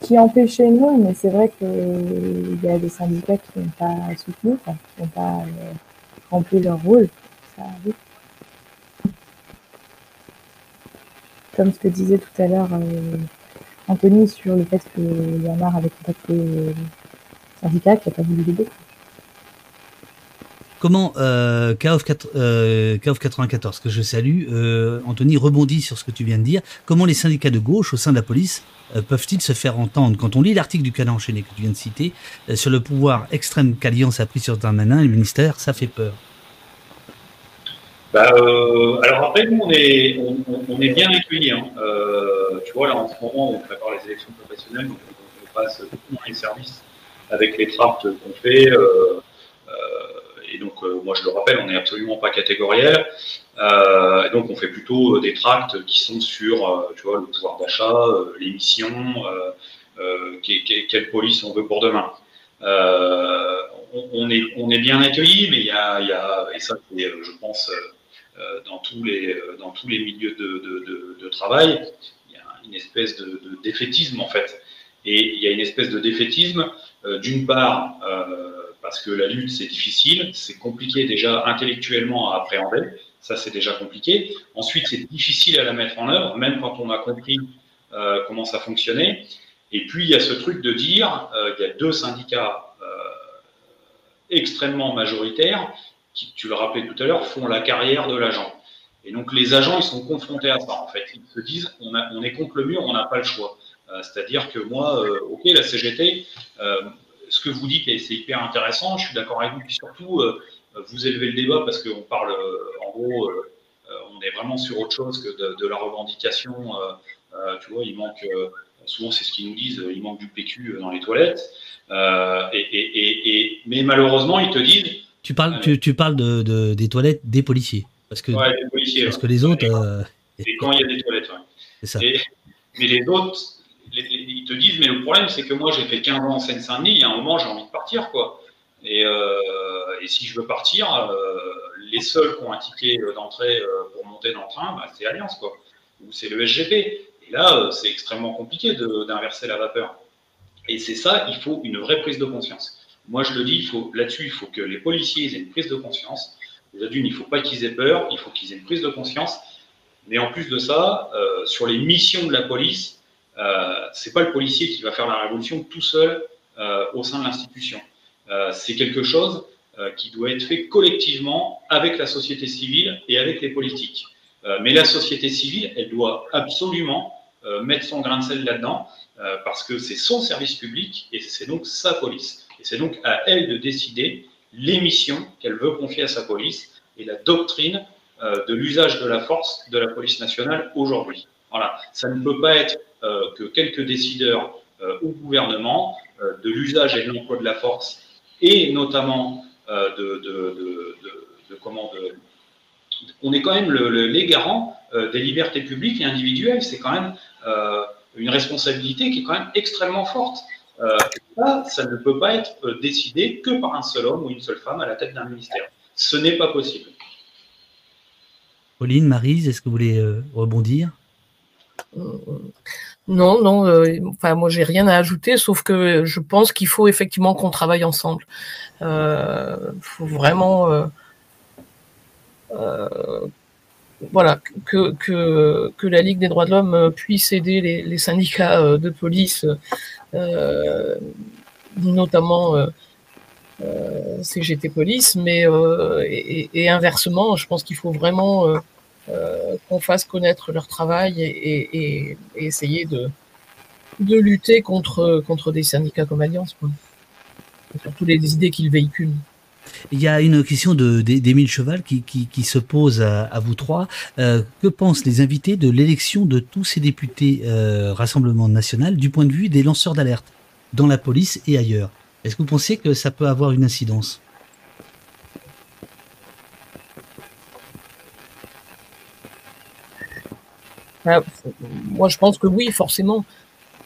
Qui empêchaient, non, mais c'est vrai qu'il y a des syndicats qui n'ont pas soutenu, qui n'ont pas rempli leur rôle. Ça arrive. Comme ce que disait tout à l'heure Anthony sur le fait que Yamar avait contacté syndicat qui n'a pas voulu l'aider. Comment euh, KOF, 94, que je salue, euh, Anthony rebondit sur ce que tu viens de dire. Comment les syndicats de gauche au sein de la police euh, peuvent-ils se faire entendre? Quand on lit l'article du canon enchaîné que tu viens de citer euh, sur le pouvoir extrême qu'Alliance a pris sur Darmanin et le ministère, ça fait peur. Bah, euh, alors après, nous, on est, on, on est bien accueillis. Hein. tu vois, là, en ce moment, on prépare les élections professionnelles, donc on, passe beaucoup dans les services avec les tracts qu'on fait. Euh, euh, et donc, euh, moi, je le rappelle, on n'est absolument pas catégoriel. et donc, on fait plutôt des tracts qui sont sur, tu vois, le pouvoir d'achat, les missions, quelle police on veut pour demain. On, est, bien accueilli, mais il y a, et ça, je pense, dans tous les, dans tous les milieux de, travail, il y a une espèce de, défaitisme en fait. Et il y a une espèce de défaitisme euh, d'une part, euh, parce que la lutte, c'est difficile, c'est compliqué déjà intellectuellement à appréhender, ça c'est déjà compliqué. Ensuite, c'est difficile à la mettre en œuvre, même quand on a compris euh, comment ça fonctionnait. Et puis, il y a ce truc de dire, il y a deux syndicats extrêmement majoritaires qui, tu le rappelais tout à l'heure, font la carrière de l'agent. Et donc, les agents, ils sont confrontés à ça, en fait. Ils se disent, on, est contre le mur, on n'a pas le choix. Euh, c'est-à-dire que moi, euh, ok, la CGT, euh, ce que vous dites, c'est hyper intéressant, je suis d'accord avec vous, puis surtout, vous élevez le débat parce qu'on parle, en gros, on est vraiment sur autre chose que de, la revendication. tu vois, il manque, souvent c'est ce qu'ils nous disent, il manque du PQ dans les toilettes. et, mais malheureusement, ils te disent. Tu parles, tu, parles de, des toilettes des policiers. Parce que, ouais, des policiers, parce que les autres. Et quand, il y a des toilettes, C'est ça. mais les autres, ils te disent, mais le problème, c'est que moi, j'ai fait 15 ans en Seine-Saint-Denis, il y a un moment, j'ai envie de partir, quoi. Et, euh, si je veux partir, euh, les seuls qui ont un ticket d'entrée euh, pour monter dans le train, bah, c'est Alliance, quoi. Ou c'est le SGP. Et là, c'est extrêmement compliqué d'inverser la vapeur. Et c'est ça, il faut une vraie prise de conscience. Moi, je le dis, là-dessus, il faut que les policiers aient une prise de conscience. Déjà d'une, il ne faut pas qu'ils aient peur, il faut qu'ils aient une prise de conscience. Mais en plus de ça, sur les missions de la police, c'est pas le policier qui va faire la révolution tout seul euh, au sein de l'institution. Euh, c'est quelque chose qui doit être fait collectivement avec la société civile et avec les politiques. mais la société civile, elle doit absolument mettre son grain de sel là-dedans, parce que c'est son service public et c'est donc sa police. Et c'est donc à elle de décider les missions qu'elle veut confier à sa police et la doctrine de l'usage de la force de la police nationale aujourd'hui. Voilà, ça ne peut pas être euh, que quelques décideurs euh, au gouvernement de l'usage et de l'emploi de la force, et notamment de, comment on est quand même les garants des libertés publiques et individuelles. C'est quand même une responsabilité qui est quand même extrêmement forte. ça, ça ne peut pas être décidé que par un seul homme ou une seule femme à la tête d'un ministère. Ce n'est pas possible. Pauline, Marise, est-ce que vous voulez rebondir? Non, non. Euh, enfin, moi, j'ai rien à ajouter, sauf que je pense qu'il faut effectivement qu'on travaille ensemble. Il euh, faut vraiment, euh, voilà, que, la Ligue des droits de l'homme puisse aider les, syndicats de police, notamment CGT Police, mais et, inversement, je pense qu'il faut vraiment qu'on fasse connaître leur travail et, essayer de, de lutter contre, des syndicats comme Alliance, surtout les, idées qu'ils véhiculent. Il y a une question d'Émile Cheval qui, qui, se pose à, vous trois. Euh, que pensent les invités de l'élection de tous ces députés euh, Rassemblement national du point de vue des lanceurs d'alerte dans la police et ailleurs? Est-ce que vous pensez que ça peut avoir une incidence? Moi, je pense que oui, forcément.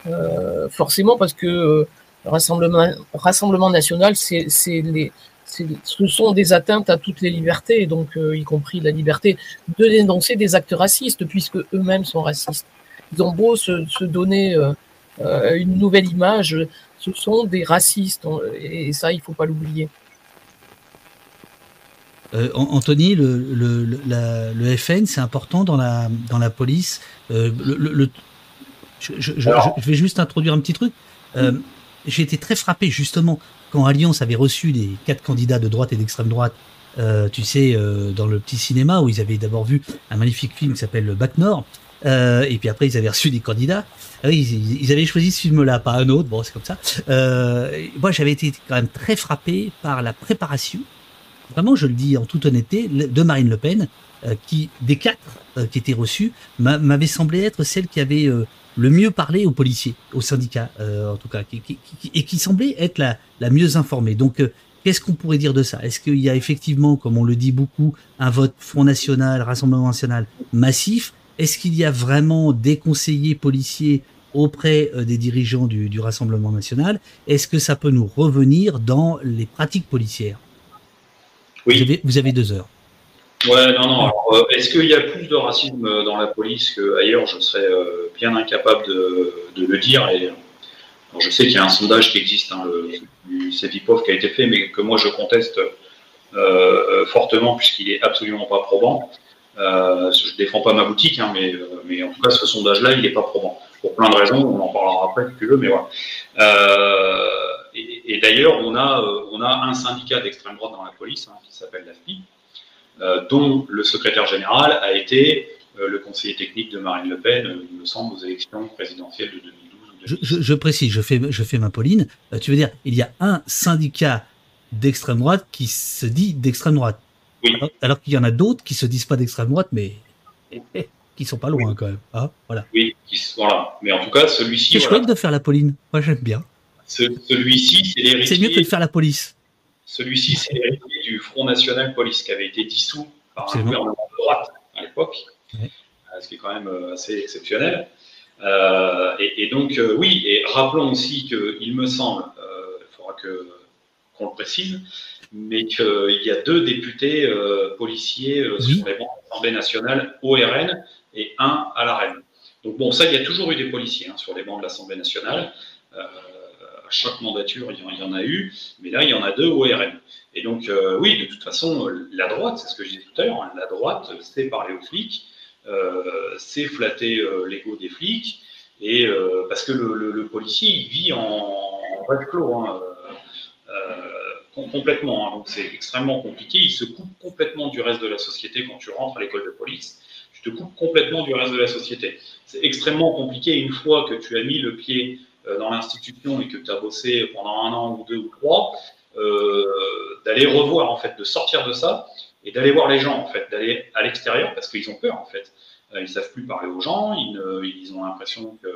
Euh, forcément, parce que euh, Rassemblement, Rassemblement national, les, ce sont des atteintes à toutes les libertés, donc euh, y compris la liberté de dénoncer des actes racistes, puisque eux-mêmes sont racistes. Ils ont beau se, donner une nouvelle image, ce sont des racistes, et ça, il faut pas l'oublier. Euh, Anthony, le, le, le FN, c'est important dans la, dans la police. Euh, le, je, je, je, vais juste introduire un petit truc. Euh, J'ai été très frappé justement quand Alliance avait reçu les quatre candidats de droite et d'extrême droite. Euh, tu sais, euh, dans le petit cinéma où ils avaient d'abord vu un magnifique film qui s'appelle Le Bac Nord, et puis après ils avaient reçu des candidats. Ils, ils, avaient choisi ce film-là, pas un autre. Bon, c'est comme ça. moi, j'avais été quand même très frappé par la préparation vraiment, je le dis en toute honnêteté, de Marine Le Pen, euh, qui, des quatre euh, qui étaient reçus, m'avait semblé être celle qui avait euh, le mieux parlé aux policiers, aux syndicats, en tout cas, et qui semblait être la, mieux informée. Donc, qu'est-ce qu'on pourrait dire de ça? Est-ce qu'il y a effectivement, comme on le dit beaucoup, un vote Front National, Rassemblement National massif? Est-ce qu'il y a vraiment des conseillers policiers auprès des dirigeants du Rassemblement National? Est-ce que ça peut nous revenir dans les pratiques policières? Oui. Vous avez, deux heures. Ouais, non, non. Euh, est-ce qu'il y a plus de racisme dans la police qu'ailleurs? Je serais euh, bien incapable de, le dire. Et, je sais qu'il y a un sondage qui existe, hein, le, du CEVIPOF qui a été fait, mais que moi je conteste euh, fortement puisqu'il est absolument pas probant. Euh, je défends pas ma boutique, hein, mais, mais en tout cas ce sondage-là, il n'est pas probant. Pour plein de raisons, on en parlera après si tu veux, mais voilà. Et, d'ailleurs, on a, euh, on a un syndicat d'extrême droite dans la police hein, qui s'appelle l'AFPI, euh, dont le secrétaire général a été euh, le conseiller technique de Marine Le Pen, il me semble, aux élections présidentielles de 2012. Je, précise, je fais, je fais ma Pauline. tu veux dire, il y a un syndicat d'extrême droite qui se dit d'extrême droite. Oui. Alors, qu'il y en a d'autres qui se disent pas d'extrême droite, mais qui sont pas loin quand même. Ah, voilà. Oui, voilà. Mais en tout cas, celui-ci. C'est chouette de faire la Pauline. Moi, j'aime bien. Celui-ci, c'est l'héritier. C'est mieux que de faire la police. Celui-ci, c'est l'héritier du Front National Police qui avait été dissous par un gouvernement de droite à l'époque, euh, ce qui est quand même euh, assez exceptionnel. Euh, et, donc, oui, et rappelons aussi qu'il me semble, il faudra que, qu'on le précise, mais qu'il y a deux députés policiers sur les bancs de l'Assemblée nationale au RN et un à la Reine. Donc bon, ça, il y a toujours eu des policiers hein, sur les bancs de l'Assemblée nationale chaque mandature, il y, en, a eu, mais là, il y en a deux au RN. Et donc, euh, oui, de toute façon, la droite, c'est ce que je disais tout à l'heure, hein, la droite, c'est parler aux flics, euh, c'est flatter euh, l'ego des flics, et parce que le, policier, il vit en, en clos, hein, complètement. Hein. donc, c'est extrêmement compliqué. Il se coupe complètement du reste de la société quand tu rentres à l'école de police. Tu te coupes complètement du reste de la société. C'est extrêmement compliqué une fois que tu as mis le pied euh, dans l'institution et que tu as bossé pendant un an ou deux ou trois, euh, d'aller revoir en fait, de sortir de ça et d'aller voir les gens en fait, d'aller à l'extérieur parce qu'ils ont peur en fait. Euh, ils savent plus parler aux gens, ils, ils ont l'impression que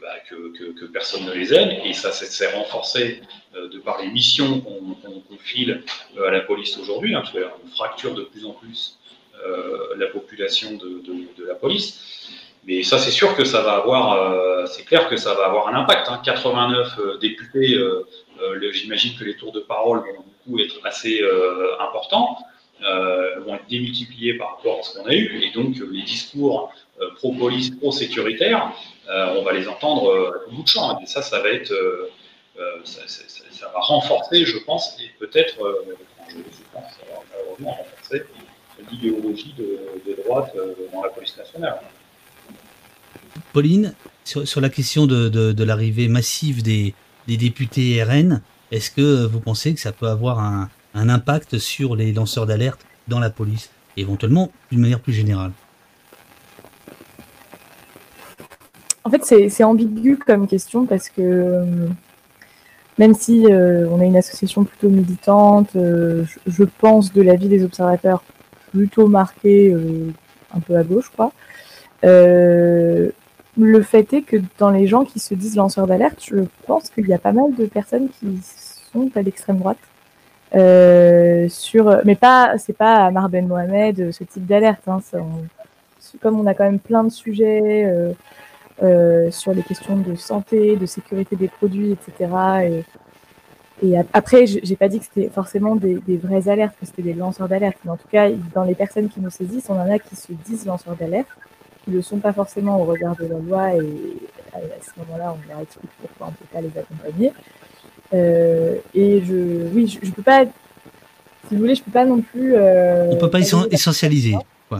bah, que, personne ne les aime, et ça s'est renforcé de par les missions qu'on file à la police aujourd'hui, hein, parce qu'on fracture de plus en plus la population de, de, la police. Mais ça, c'est sûr que ça va avoir, c'est clair que ça va avoir un impact. 89 hein. députés, j'imagine que les tours de parole vont beaucoup être assez importants. Euh, vont être démultipliés par rapport à ce qu'on a eu, et donc les discours euh, pro-police, pro-sécuritaire, euh, on va les entendre à tout bout de champ. Et ça, ça va être, ça, va renforcer, je pense, et peut-être, je, pense, malheureusement renforcer l'idéologie de, droite dans la police nationale. Pauline, sur, la question de, l'arrivée massive des, députés RN, est-ce que vous pensez que ça peut avoir un, impact sur les lanceurs d'alerte dans la police, éventuellement d'une manière plus générale? En fait, c'est ambigu comme question parce que euh, même si euh, on a une association plutôt militante, euh, je, pense de l'avis des observateurs plutôt marquée un peu à gauche, quoi. Le fait est que dans les gens qui se disent lanceurs d'alerte, je pense qu'il y a pas mal de personnes qui sont à l'extrême droite euh, sur, mais pas, c'est pas Marben Mohamed, euh, ce type d'alerte. Hein, comme on a quand même plein de sujets euh, sur les questions de santé, de sécurité des produits, etc. Et, et après, j'ai pas dit que c'était forcément des, des, vraies alertes, que c'était des lanceurs d'alerte. Mais en tout cas, dans les personnes qui nous saisissent, on en a qui se disent lanceurs d'alerte, qui ne le sont pas forcément au regard de la loi. Et à, ce moment-là, on leur explique pourquoi on ne peut pas les accompagner. Euh, et je, oui, je, je, peux pas, si vous voulez, je peux pas non plus. Euh, on peut pas essentialiser.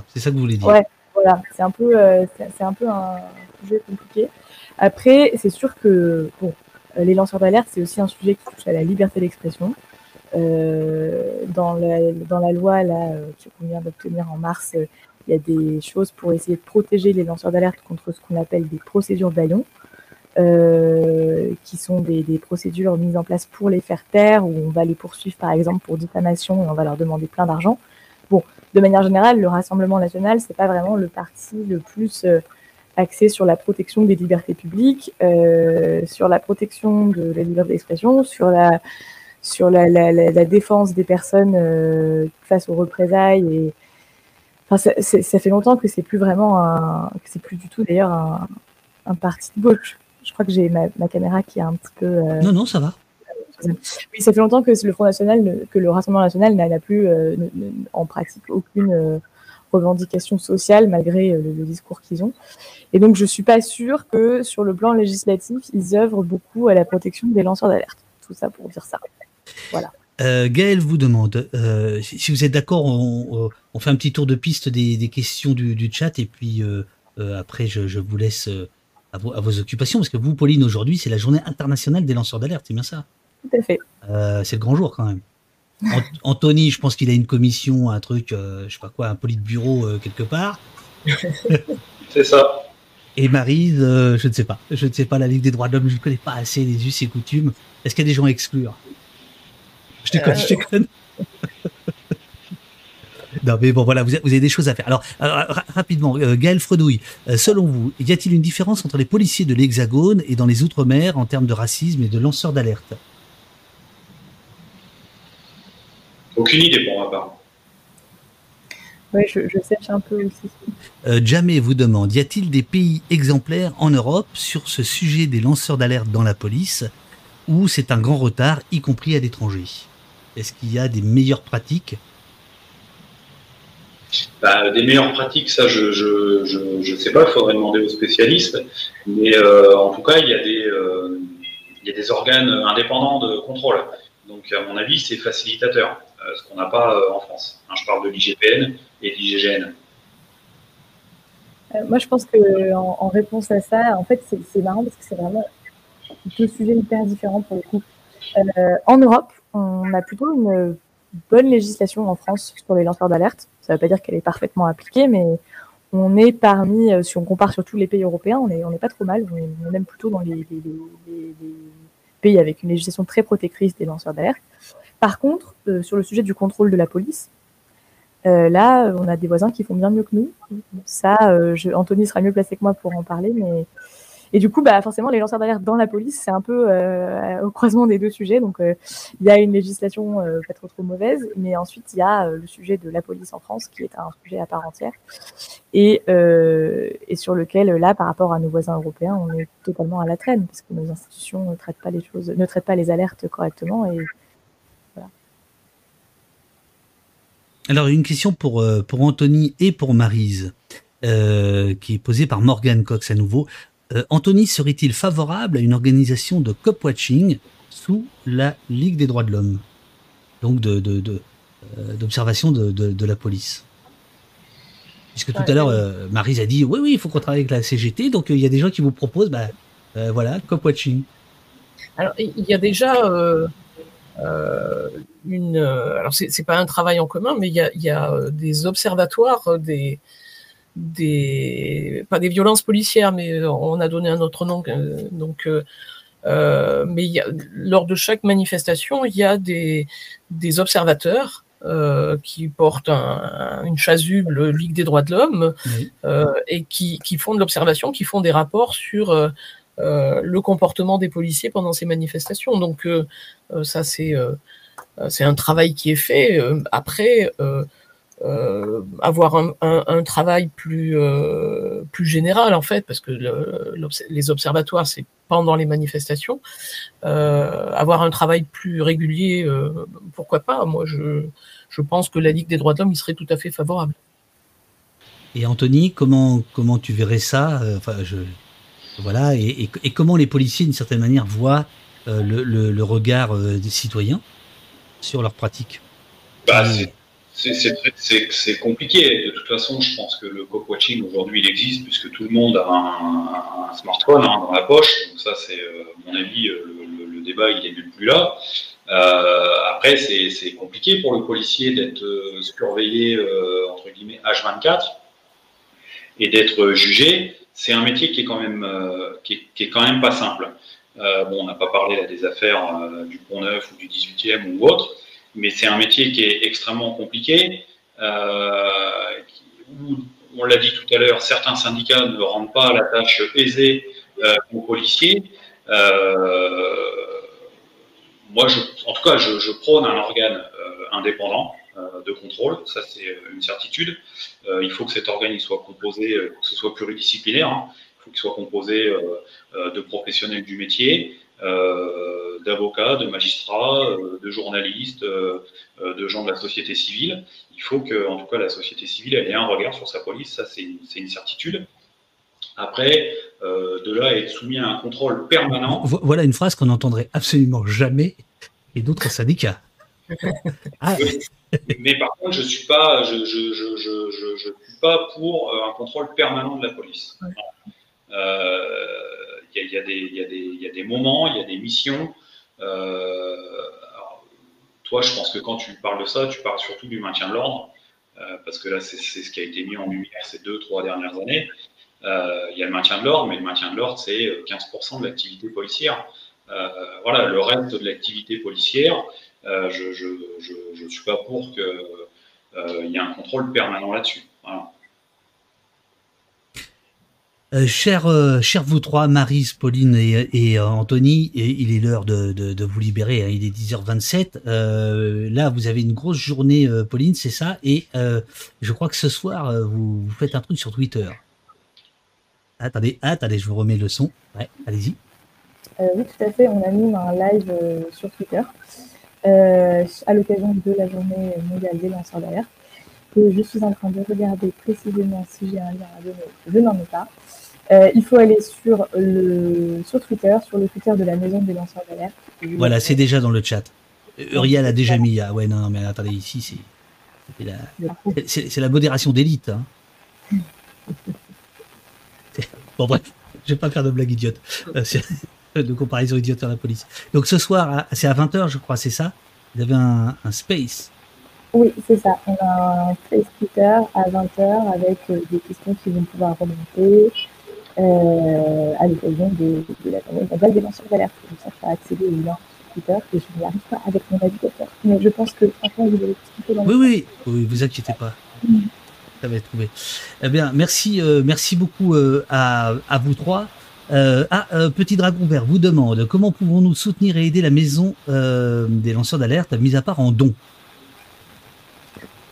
c'est ça que vous voulez dire. Ouais, voilà, c'est un peu, euh, c'est un peu un sujet compliqué. Après, c'est sûr que bon, les lanceurs d'alerte, c'est aussi un sujet qui touche à la liberté d'expression. Euh, dans, la, dans la loi là, qu'on vient d'obtenir en mars, il y a des choses pour essayer de protéger les lanceurs d'alerte contre ce qu'on appelle des procédures baillons. Euh, qui sont des, des, procédures mises en place pour les faire taire, où on va les poursuivre par exemple pour diffamation et on va leur demander plein d'argent. Bon, de manière générale, le Rassemblement national, c'est pas vraiment le parti le plus euh, axé sur la protection des libertés publiques, euh, sur la protection de la liberté d'expression, sur la sur la, la, la, défense des personnes euh, face aux représailles et enfin, ça, ça fait longtemps que c'est plus vraiment un que c'est plus du tout d'ailleurs un, un parti de gauche je crois que j'ai ma, caméra qui est un petit peu. Euh, non, non, ça va. Oui, ça fait longtemps que le Front National, que le Rassemblement National n'a plus euh, en pratique aucune euh, revendication sociale malgré le, discours qu'ils ont. Et donc, je suis pas sûre que sur le plan législatif, ils œuvrent beaucoup à la protection des lanceurs d'alerte. Tout ça pour dire ça. Voilà. Gaël vous demande si vous êtes d'accord, on, fait un petit tour de piste des, questions du, chat et puis après je, je, vous laisse à vos, occupations, parce que vous, Pauline, aujourd'hui, c'est la journée internationale des lanceurs d'alerte, c'est bien ça? Tout à fait. Euh, c'est le grand jour quand même. Anthony, je pense qu'il a une commission, un truc, euh, je sais pas quoi, un de bureau euh, quelque part. c'est ça. Et Marise, je ne sais pas. Je ne sais pas la Ligue des droits de l'homme, je ne connais pas assez les us et coutumes. Est-ce qu'il y a des gens à exclure? Je déconne, je déconne. Non, mais bon, voilà, vous avez, des choses à faire. Alors, euh, rapidement, euh, Gaël Fredouille, euh, selon vous, y a-t-il une différence entre les policiers de l'Hexagone et dans les Outre-mer en termes de racisme et de lanceurs d'alerte? Aucune idée pour ma part. Oui, je, je sèche un peu aussi. Jamais vous demande, y a-t-il des pays exemplaires en Europe sur ce sujet des lanceurs d'alerte dans la police ou c'est un grand retard, y compris à l'étranger? Est-ce qu'il y a des meilleures pratiques? Bah, des meilleures pratiques, ça, je je, je, je sais pas, il faudrait demander aux spécialistes. Mais euh, en tout cas, il y, a des, euh, il y a des organes indépendants de contrôle. Donc, à mon avis, c'est facilitateur, euh, ce qu'on n'a pas en France. Hein, je parle de l'IGPN et de l'IGGN. moi, je pense que en, réponse à ça, en fait, c'est marrant parce que c'est vraiment deux sujets hyper différents pour le coup. en Europe, on a plutôt une bonne législation en France sur les lanceurs d'alerte. Ça ne veut pas dire qu'elle est parfaitement appliquée, mais on est parmi, euh, si on compare sur tous les pays européens, on n'est est pas trop mal. On est, même plutôt dans les, pays avec une législation très protectrice des lanceurs d'alerte. Par contre, euh, sur le sujet du contrôle de la police, euh, là, on a des voisins qui font bien mieux que nous. Ça, je, Anthony sera mieux placé que moi pour en parler, mais Et du coup, bah, forcément, les lanceurs d'alerte dans la police, c'est un peu au croisement des deux sujets. Donc, il y a une législation pas trop trop mauvaise, mais ensuite, il y a le sujet de la police en France, qui est un sujet à part entière, et, sur lequel, là, par rapport à nos voisins européens, on est totalement à la traîne, parce que nos institutions ne traitent pas les choses, ne traitent pas les alertes correctement. Et, Alors, une question pour, euh, pour Anthony et pour Marise, euh, qui est posée par Morgan Cox à nouveau. Euh, Anthony serait-il favorable à une organisation de cop-watching sous la Ligue des droits de l'homme Donc, de, d'observation de, de, la police? Puisque tout à l'heure, Marise a dit oui, oui, il faut qu'on travaille avec la CGT, donc il y a des gens qui vous proposent, bah, voilà, cop-watching. Alors, il y a déjà euh, une. Euh, alors c'est pas un travail en commun, mais il y a, y a euh, des observatoires des des pas des violences policières, mais on a donné un autre nom. Donc, euh, mais y a, lors de chaque manifestation, il y a des des observateurs euh, qui portent un, une chasuble Ligue des droits de l'homme euh, et qui, qui font de l'observation, qui font des rapports sur euh, le comportement des policiers pendant ces manifestations. Donc euh, euh, ça c'est c'est un travail qui est fait. après avoir un, travail plus plus général en fait parce que les observatoires c'est pendant les manifestations. Avoir un travail plus régulier pourquoi pas. Moi je je pense que la Ligue des droits de l'homme y serait tout à fait favorable. Et Anthony comment comment tu verrais ça enfin je voilà, et, comment les policiers, d'une certaine manière, voient euh, le, regard euh, des citoyens sur leurs pratiques bah, C'est compliqué. De toute façon, je pense que le cop-watching, aujourd'hui, il existe puisque tout le monde a un, smartphone hein, dans la poche. Donc ça, c'est, euh, mon avis, le, débat, il est même plus là. après, c'est compliqué pour le policier d'être surveillé, entre guillemets, H24 et d'être jugé c'est un métier qui est quand même, euh, qui, est, quand même pas simple. Euh, bon, on n'a pas parlé des affaires euh, du Pont Neuf ou du 18e ou autre, mais c'est un métier qui est extrêmement compliqué. Où, on l'a dit tout à l'heure, certains syndicats ne rendent pas la tâche aisée aux policiers. moi, je, en tout cas, je, prône un organe indépendant euh, de contrôle, ça c'est euh, une certitude. Euh, il faut que cet organe soit composé, que ce soit pluridisciplinaire, hein. il faut qu'il soit composé de professionnels du métier, d'avocats, de magistrats, de journalistes, de gens de la société civile. Il faut que, en tout cas, la société civile ait un regard sur sa police, ça c'est une, certitude. Après, de là à être soumis à un contrôle permanent. Voilà une phrase qu'on n'entendrait absolument jamais et d'autres syndicats. ah, mais par contre, je suis pas, je, je, je, je, suis pas pour euh, un contrôle permanent de la police. Euh, y, y, y, a des moments, il y a des missions. Euh, toi, je pense que quand tu parles de ça, tu parles surtout du maintien de l'ordre, euh, parce que là, c'est ce qui a été mis en lumière ces deux, trois dernières années. Il y a le maintien de l'ordre, mais le maintien de l'ordre, c'est 15% de l'activité policière. voilà, le reste de l'activité policière, euh, je ne suis pas pour qu'il euh, y ait un contrôle permanent là-dessus. Euh, cher, cher vous trois, Marise, Pauline et, Anthony, et il est l'heure de, vous libérer, hein, il est 10h27. là, vous avez une grosse journée, Pauline, c'est ça? Et je crois que ce soir, vous, faites un truc sur Twitter. Attendez, attendez, je vous remets le son. Ouais, allez-y. oui, tout à fait, on anime un live sur Twitter euh, à l'occasion de la journée mondiale des lanceurs d'alerte. Et je suis en train de regarder précisément si j'ai un lien à donner. Je n'en ai pas. Euh, il faut aller sur, le, sur Twitter, sur le Twitter de la maison des lanceurs d'alerte. Voilà, c'est déjà dans le chat. Uriel a déjà mis. Ah ouais, non, non, mais attendez, ici, c'est. C'est la, modération d'élite. Hein. bon, bref, je vais pas faire de blague idiote. Euh, de comparaison idiote à la police. Donc ce soir, c'est à 20h, je crois, c'est ça? Vous avez un, space Oui, c'est ça. On a un space Twitter à 20h avec euh, des questions qui vont pouvoir remonter euh, à l'occasion de, de, la journée mondiale des lanceurs d'alerte. Donc ça, faut accéder au lien Twitter et je n'y arrive pas avec mon navigateur. Mais je pense que franchement, vous allez expliquer dans Oui, oui, oui, vous inquiétez pas. Ça va être trouvé. Eh bien, merci, euh, merci beaucoup euh, à, à vous trois. ah, Petit Dragon Vert vous demande comment pouvons-nous soutenir et aider la maison des lanceurs d'alerte, mis à part en dons?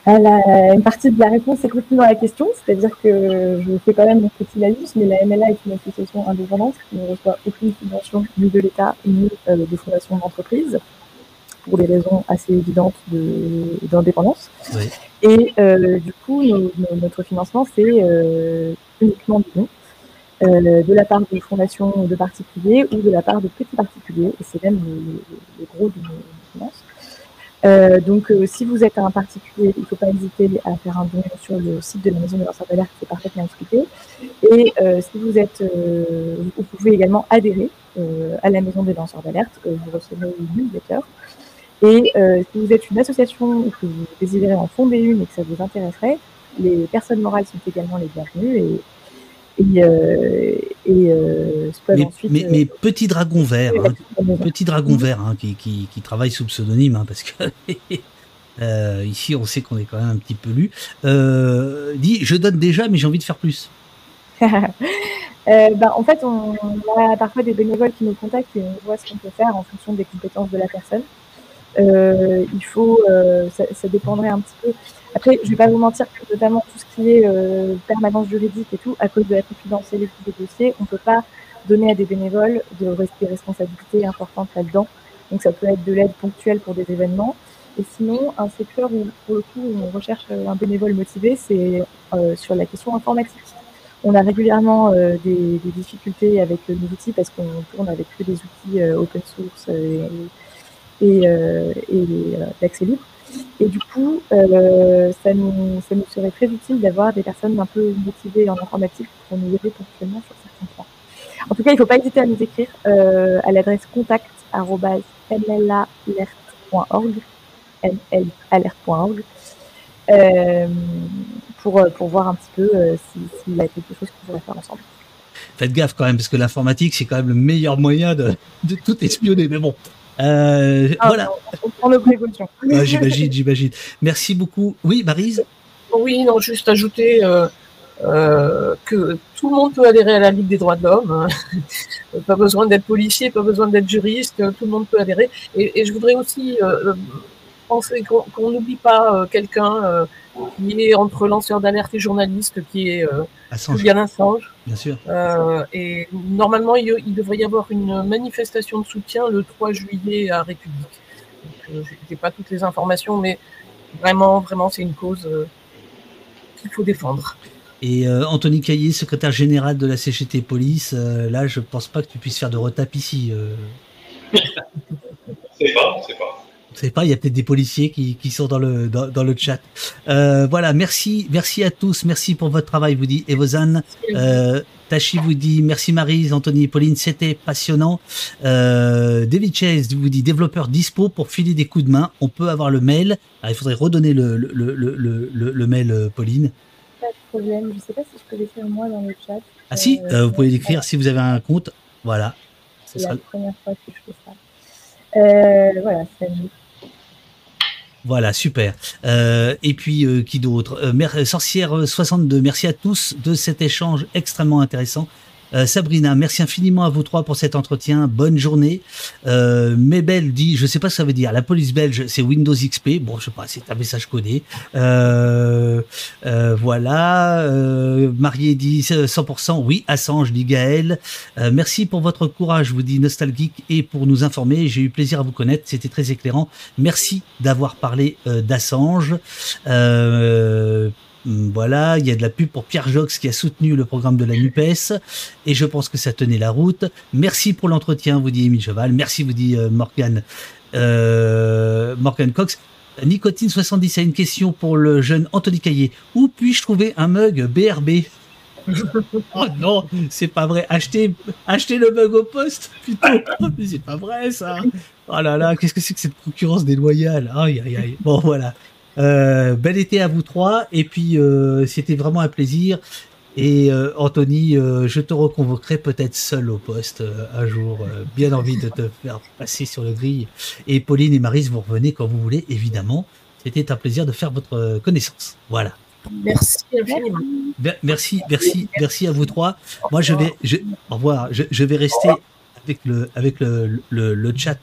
Une partie de la réponse est contenue dans la question, c'est-à-dire que je fais quand même mon petit laïus, mais la MLA est une association indépendante qui ne reçoit aucune subvention ni de l'État ni euh, de fondation d'entreprise, pour des raisons assez évidentes d'indépendance. Et euh, du coup, notre financement, c'est euh, uniquement du don, de la part de fondations de particuliers ou de la part de petits particuliers, et c'est même le, gros de nos finances. Euh, donc, euh, si vous êtes un particulier, il ne faut pas hésiter à faire un don sur le site de la Maison de lanceurs d'alerte, c'est parfaitement expliqué. Et euh, si vous êtes, vous pouvez également adhérer à la Maison des lanceurs d'alerte, vous recevez une newsletter. Et si vous êtes une association ou que vous désirez en fonder une et que ça vous intéresserait, les personnes morales sont également les bienvenues et, euh, et euh, mais, ensuite, mais, mais, euh, petit dragon vert, hein, petit dragon vert hein, qui, qui, qui, travaille sous pseudonyme, hein, parce que euh, ici on sait qu'on est quand même un petit peu lu. Euh, dit, je donne déjà, mais j'ai envie de faire plus. bah, en fait, on, on, a parfois des bénévoles qui nous contactent et on voit ce qu'on peut faire en fonction des compétences de la personne. Euh, il faut, euh, ça, ça, dépendrait un petit peu. Après, je vais pas vous mentir que notamment tout ce qui est euh, permanence juridique et tout, à cause de la confidentialité des dossiers, on peut pas donner à des bénévoles de, des responsabilités importantes là-dedans. Donc ça peut être de l'aide ponctuelle pour des événements. Et sinon, un secteur où, pour le coup, on recherche un bénévole motivé, c'est euh, sur la question informatique. On a régulièrement euh, des, des, difficultés avec nos outils parce qu'on tourne avec que des outils euh, open source et, et, euh, et d'accès libre. Et du coup, euh, ça, nous, ça nous serait très utile d'avoir des personnes un peu motivées en informatique pour nous aider ponctuellement sur certains points. En tout cas, il ne faut pas hésiter à nous écrire euh, à l'adresse contact.mlalert.org mlalert.org euh, pour, pour voir un petit peu euh, s'il si y a quelque chose qu'on pourrait faire ensemble. Faites gaffe quand même, parce que l'informatique, c'est quand même le meilleur moyen de, de tout espionner. Mais bon, euh, ah, voilà. On prend nos précautions. j'imagine, j'imagine. Merci beaucoup. Oui, Marise? Oui, non, juste ajouter euh, euh, que tout le monde peut adhérer à la Ligue des droits de l'homme. Hein. pas besoin d'être policier, pas besoin d'être juriste, tout le monde peut adhérer. Et, et je voudrais aussi euh, penser qu'on n'oublie pas euh, quelqu'un euh, qui est entre lanceur d'alerte et journaliste, qui est euh, Julian Assange. Bien sûr. Euh, et normalement, il, il, devrait y avoir une manifestation de soutien le 3 juillet à République. Je n'ai pas toutes les informations, mais vraiment, vraiment, c'est une cause qu'il faut défendre. Et euh, Anthony Caillé, secrétaire général de la CGT Police, euh, là, je pense pas que tu puisses faire de retap ici. Euh. c'est pas, c'est pas. Je pas, il y a peut-être des policiers qui, qui, sont dans le dans, dans le chat. Euh, voilà, merci, merci à tous, merci pour votre travail, vous dit Evozan. Euh, Tachi vous dit merci Marise, Anthony et Pauline, c'était passionnant. Euh, David Chase vous dit développeur dispo pour filer des coups de main. On peut avoir le mail. Alors, il faudrait redonner le le, le, le, le, mail, euh, Pauline. Pas de problème. Je sais pas si je peux l'écrire moi dans le chat. Ah si, vous pouvez l'écrire si vous avez un compte. Voilà. C'est la première fois que je fais ça. Euh, voilà, c'est voilà, super. Euh, et puis, euh, qui d'autre? Euh, Sorcière 62, merci à tous de cet échange extrêmement intéressant. Euh, Sabrina, merci infiniment à vous trois pour cet entretien. Bonne journée. Euh, Mebel dit, je sais pas ce que ça veut dire. La police belge, c'est Windows XP. Bon, je sais pas, c'est un message codé. Euh, euh voilà. Euh, Marié dit 100%. Oui, Assange, dit Gaël. merci pour votre courage, vous dit Nostalgique, et pour nous informer. J'ai eu plaisir à vous connaître. C'était très éclairant. Merci d'avoir parlé d'Assange. Euh, Mm, voilà, il y a de la pub pour Pierre Jox qui a soutenu le programme de la NUPES et je pense que ça tenait la route. Merci pour l'entretien, vous dit Émile Cheval. Merci, vous dit euh, Morgan, euh, Morgan Cox. Nicotine 70 a une question pour le jeune Anthony Caillé. Où puis-je trouver un mug BRB Oh non, c'est pas vrai. Achetez, le mug au poste, putain. c'est pas vrai ça. Oh là là, qu'est-ce que c'est que cette concurrence déloyale? Aïe aïe aïe. Bon voilà. Euh, bel été à vous trois. Et puis, euh, c'était vraiment un plaisir. Et euh, Anthony, euh, je te reconvoquerai peut-être seul au poste euh, un jour. Euh, bien envie de te faire passer sur le grille. Et Pauline et Marise, vous revenez quand vous voulez, évidemment. C'était un plaisir de faire votre connaissance. Voilà. Merci. Merci, merci, merci à vous trois. Moi, je vais, je, au revoir. Je, je vais rester avec le, avec le, le, le chat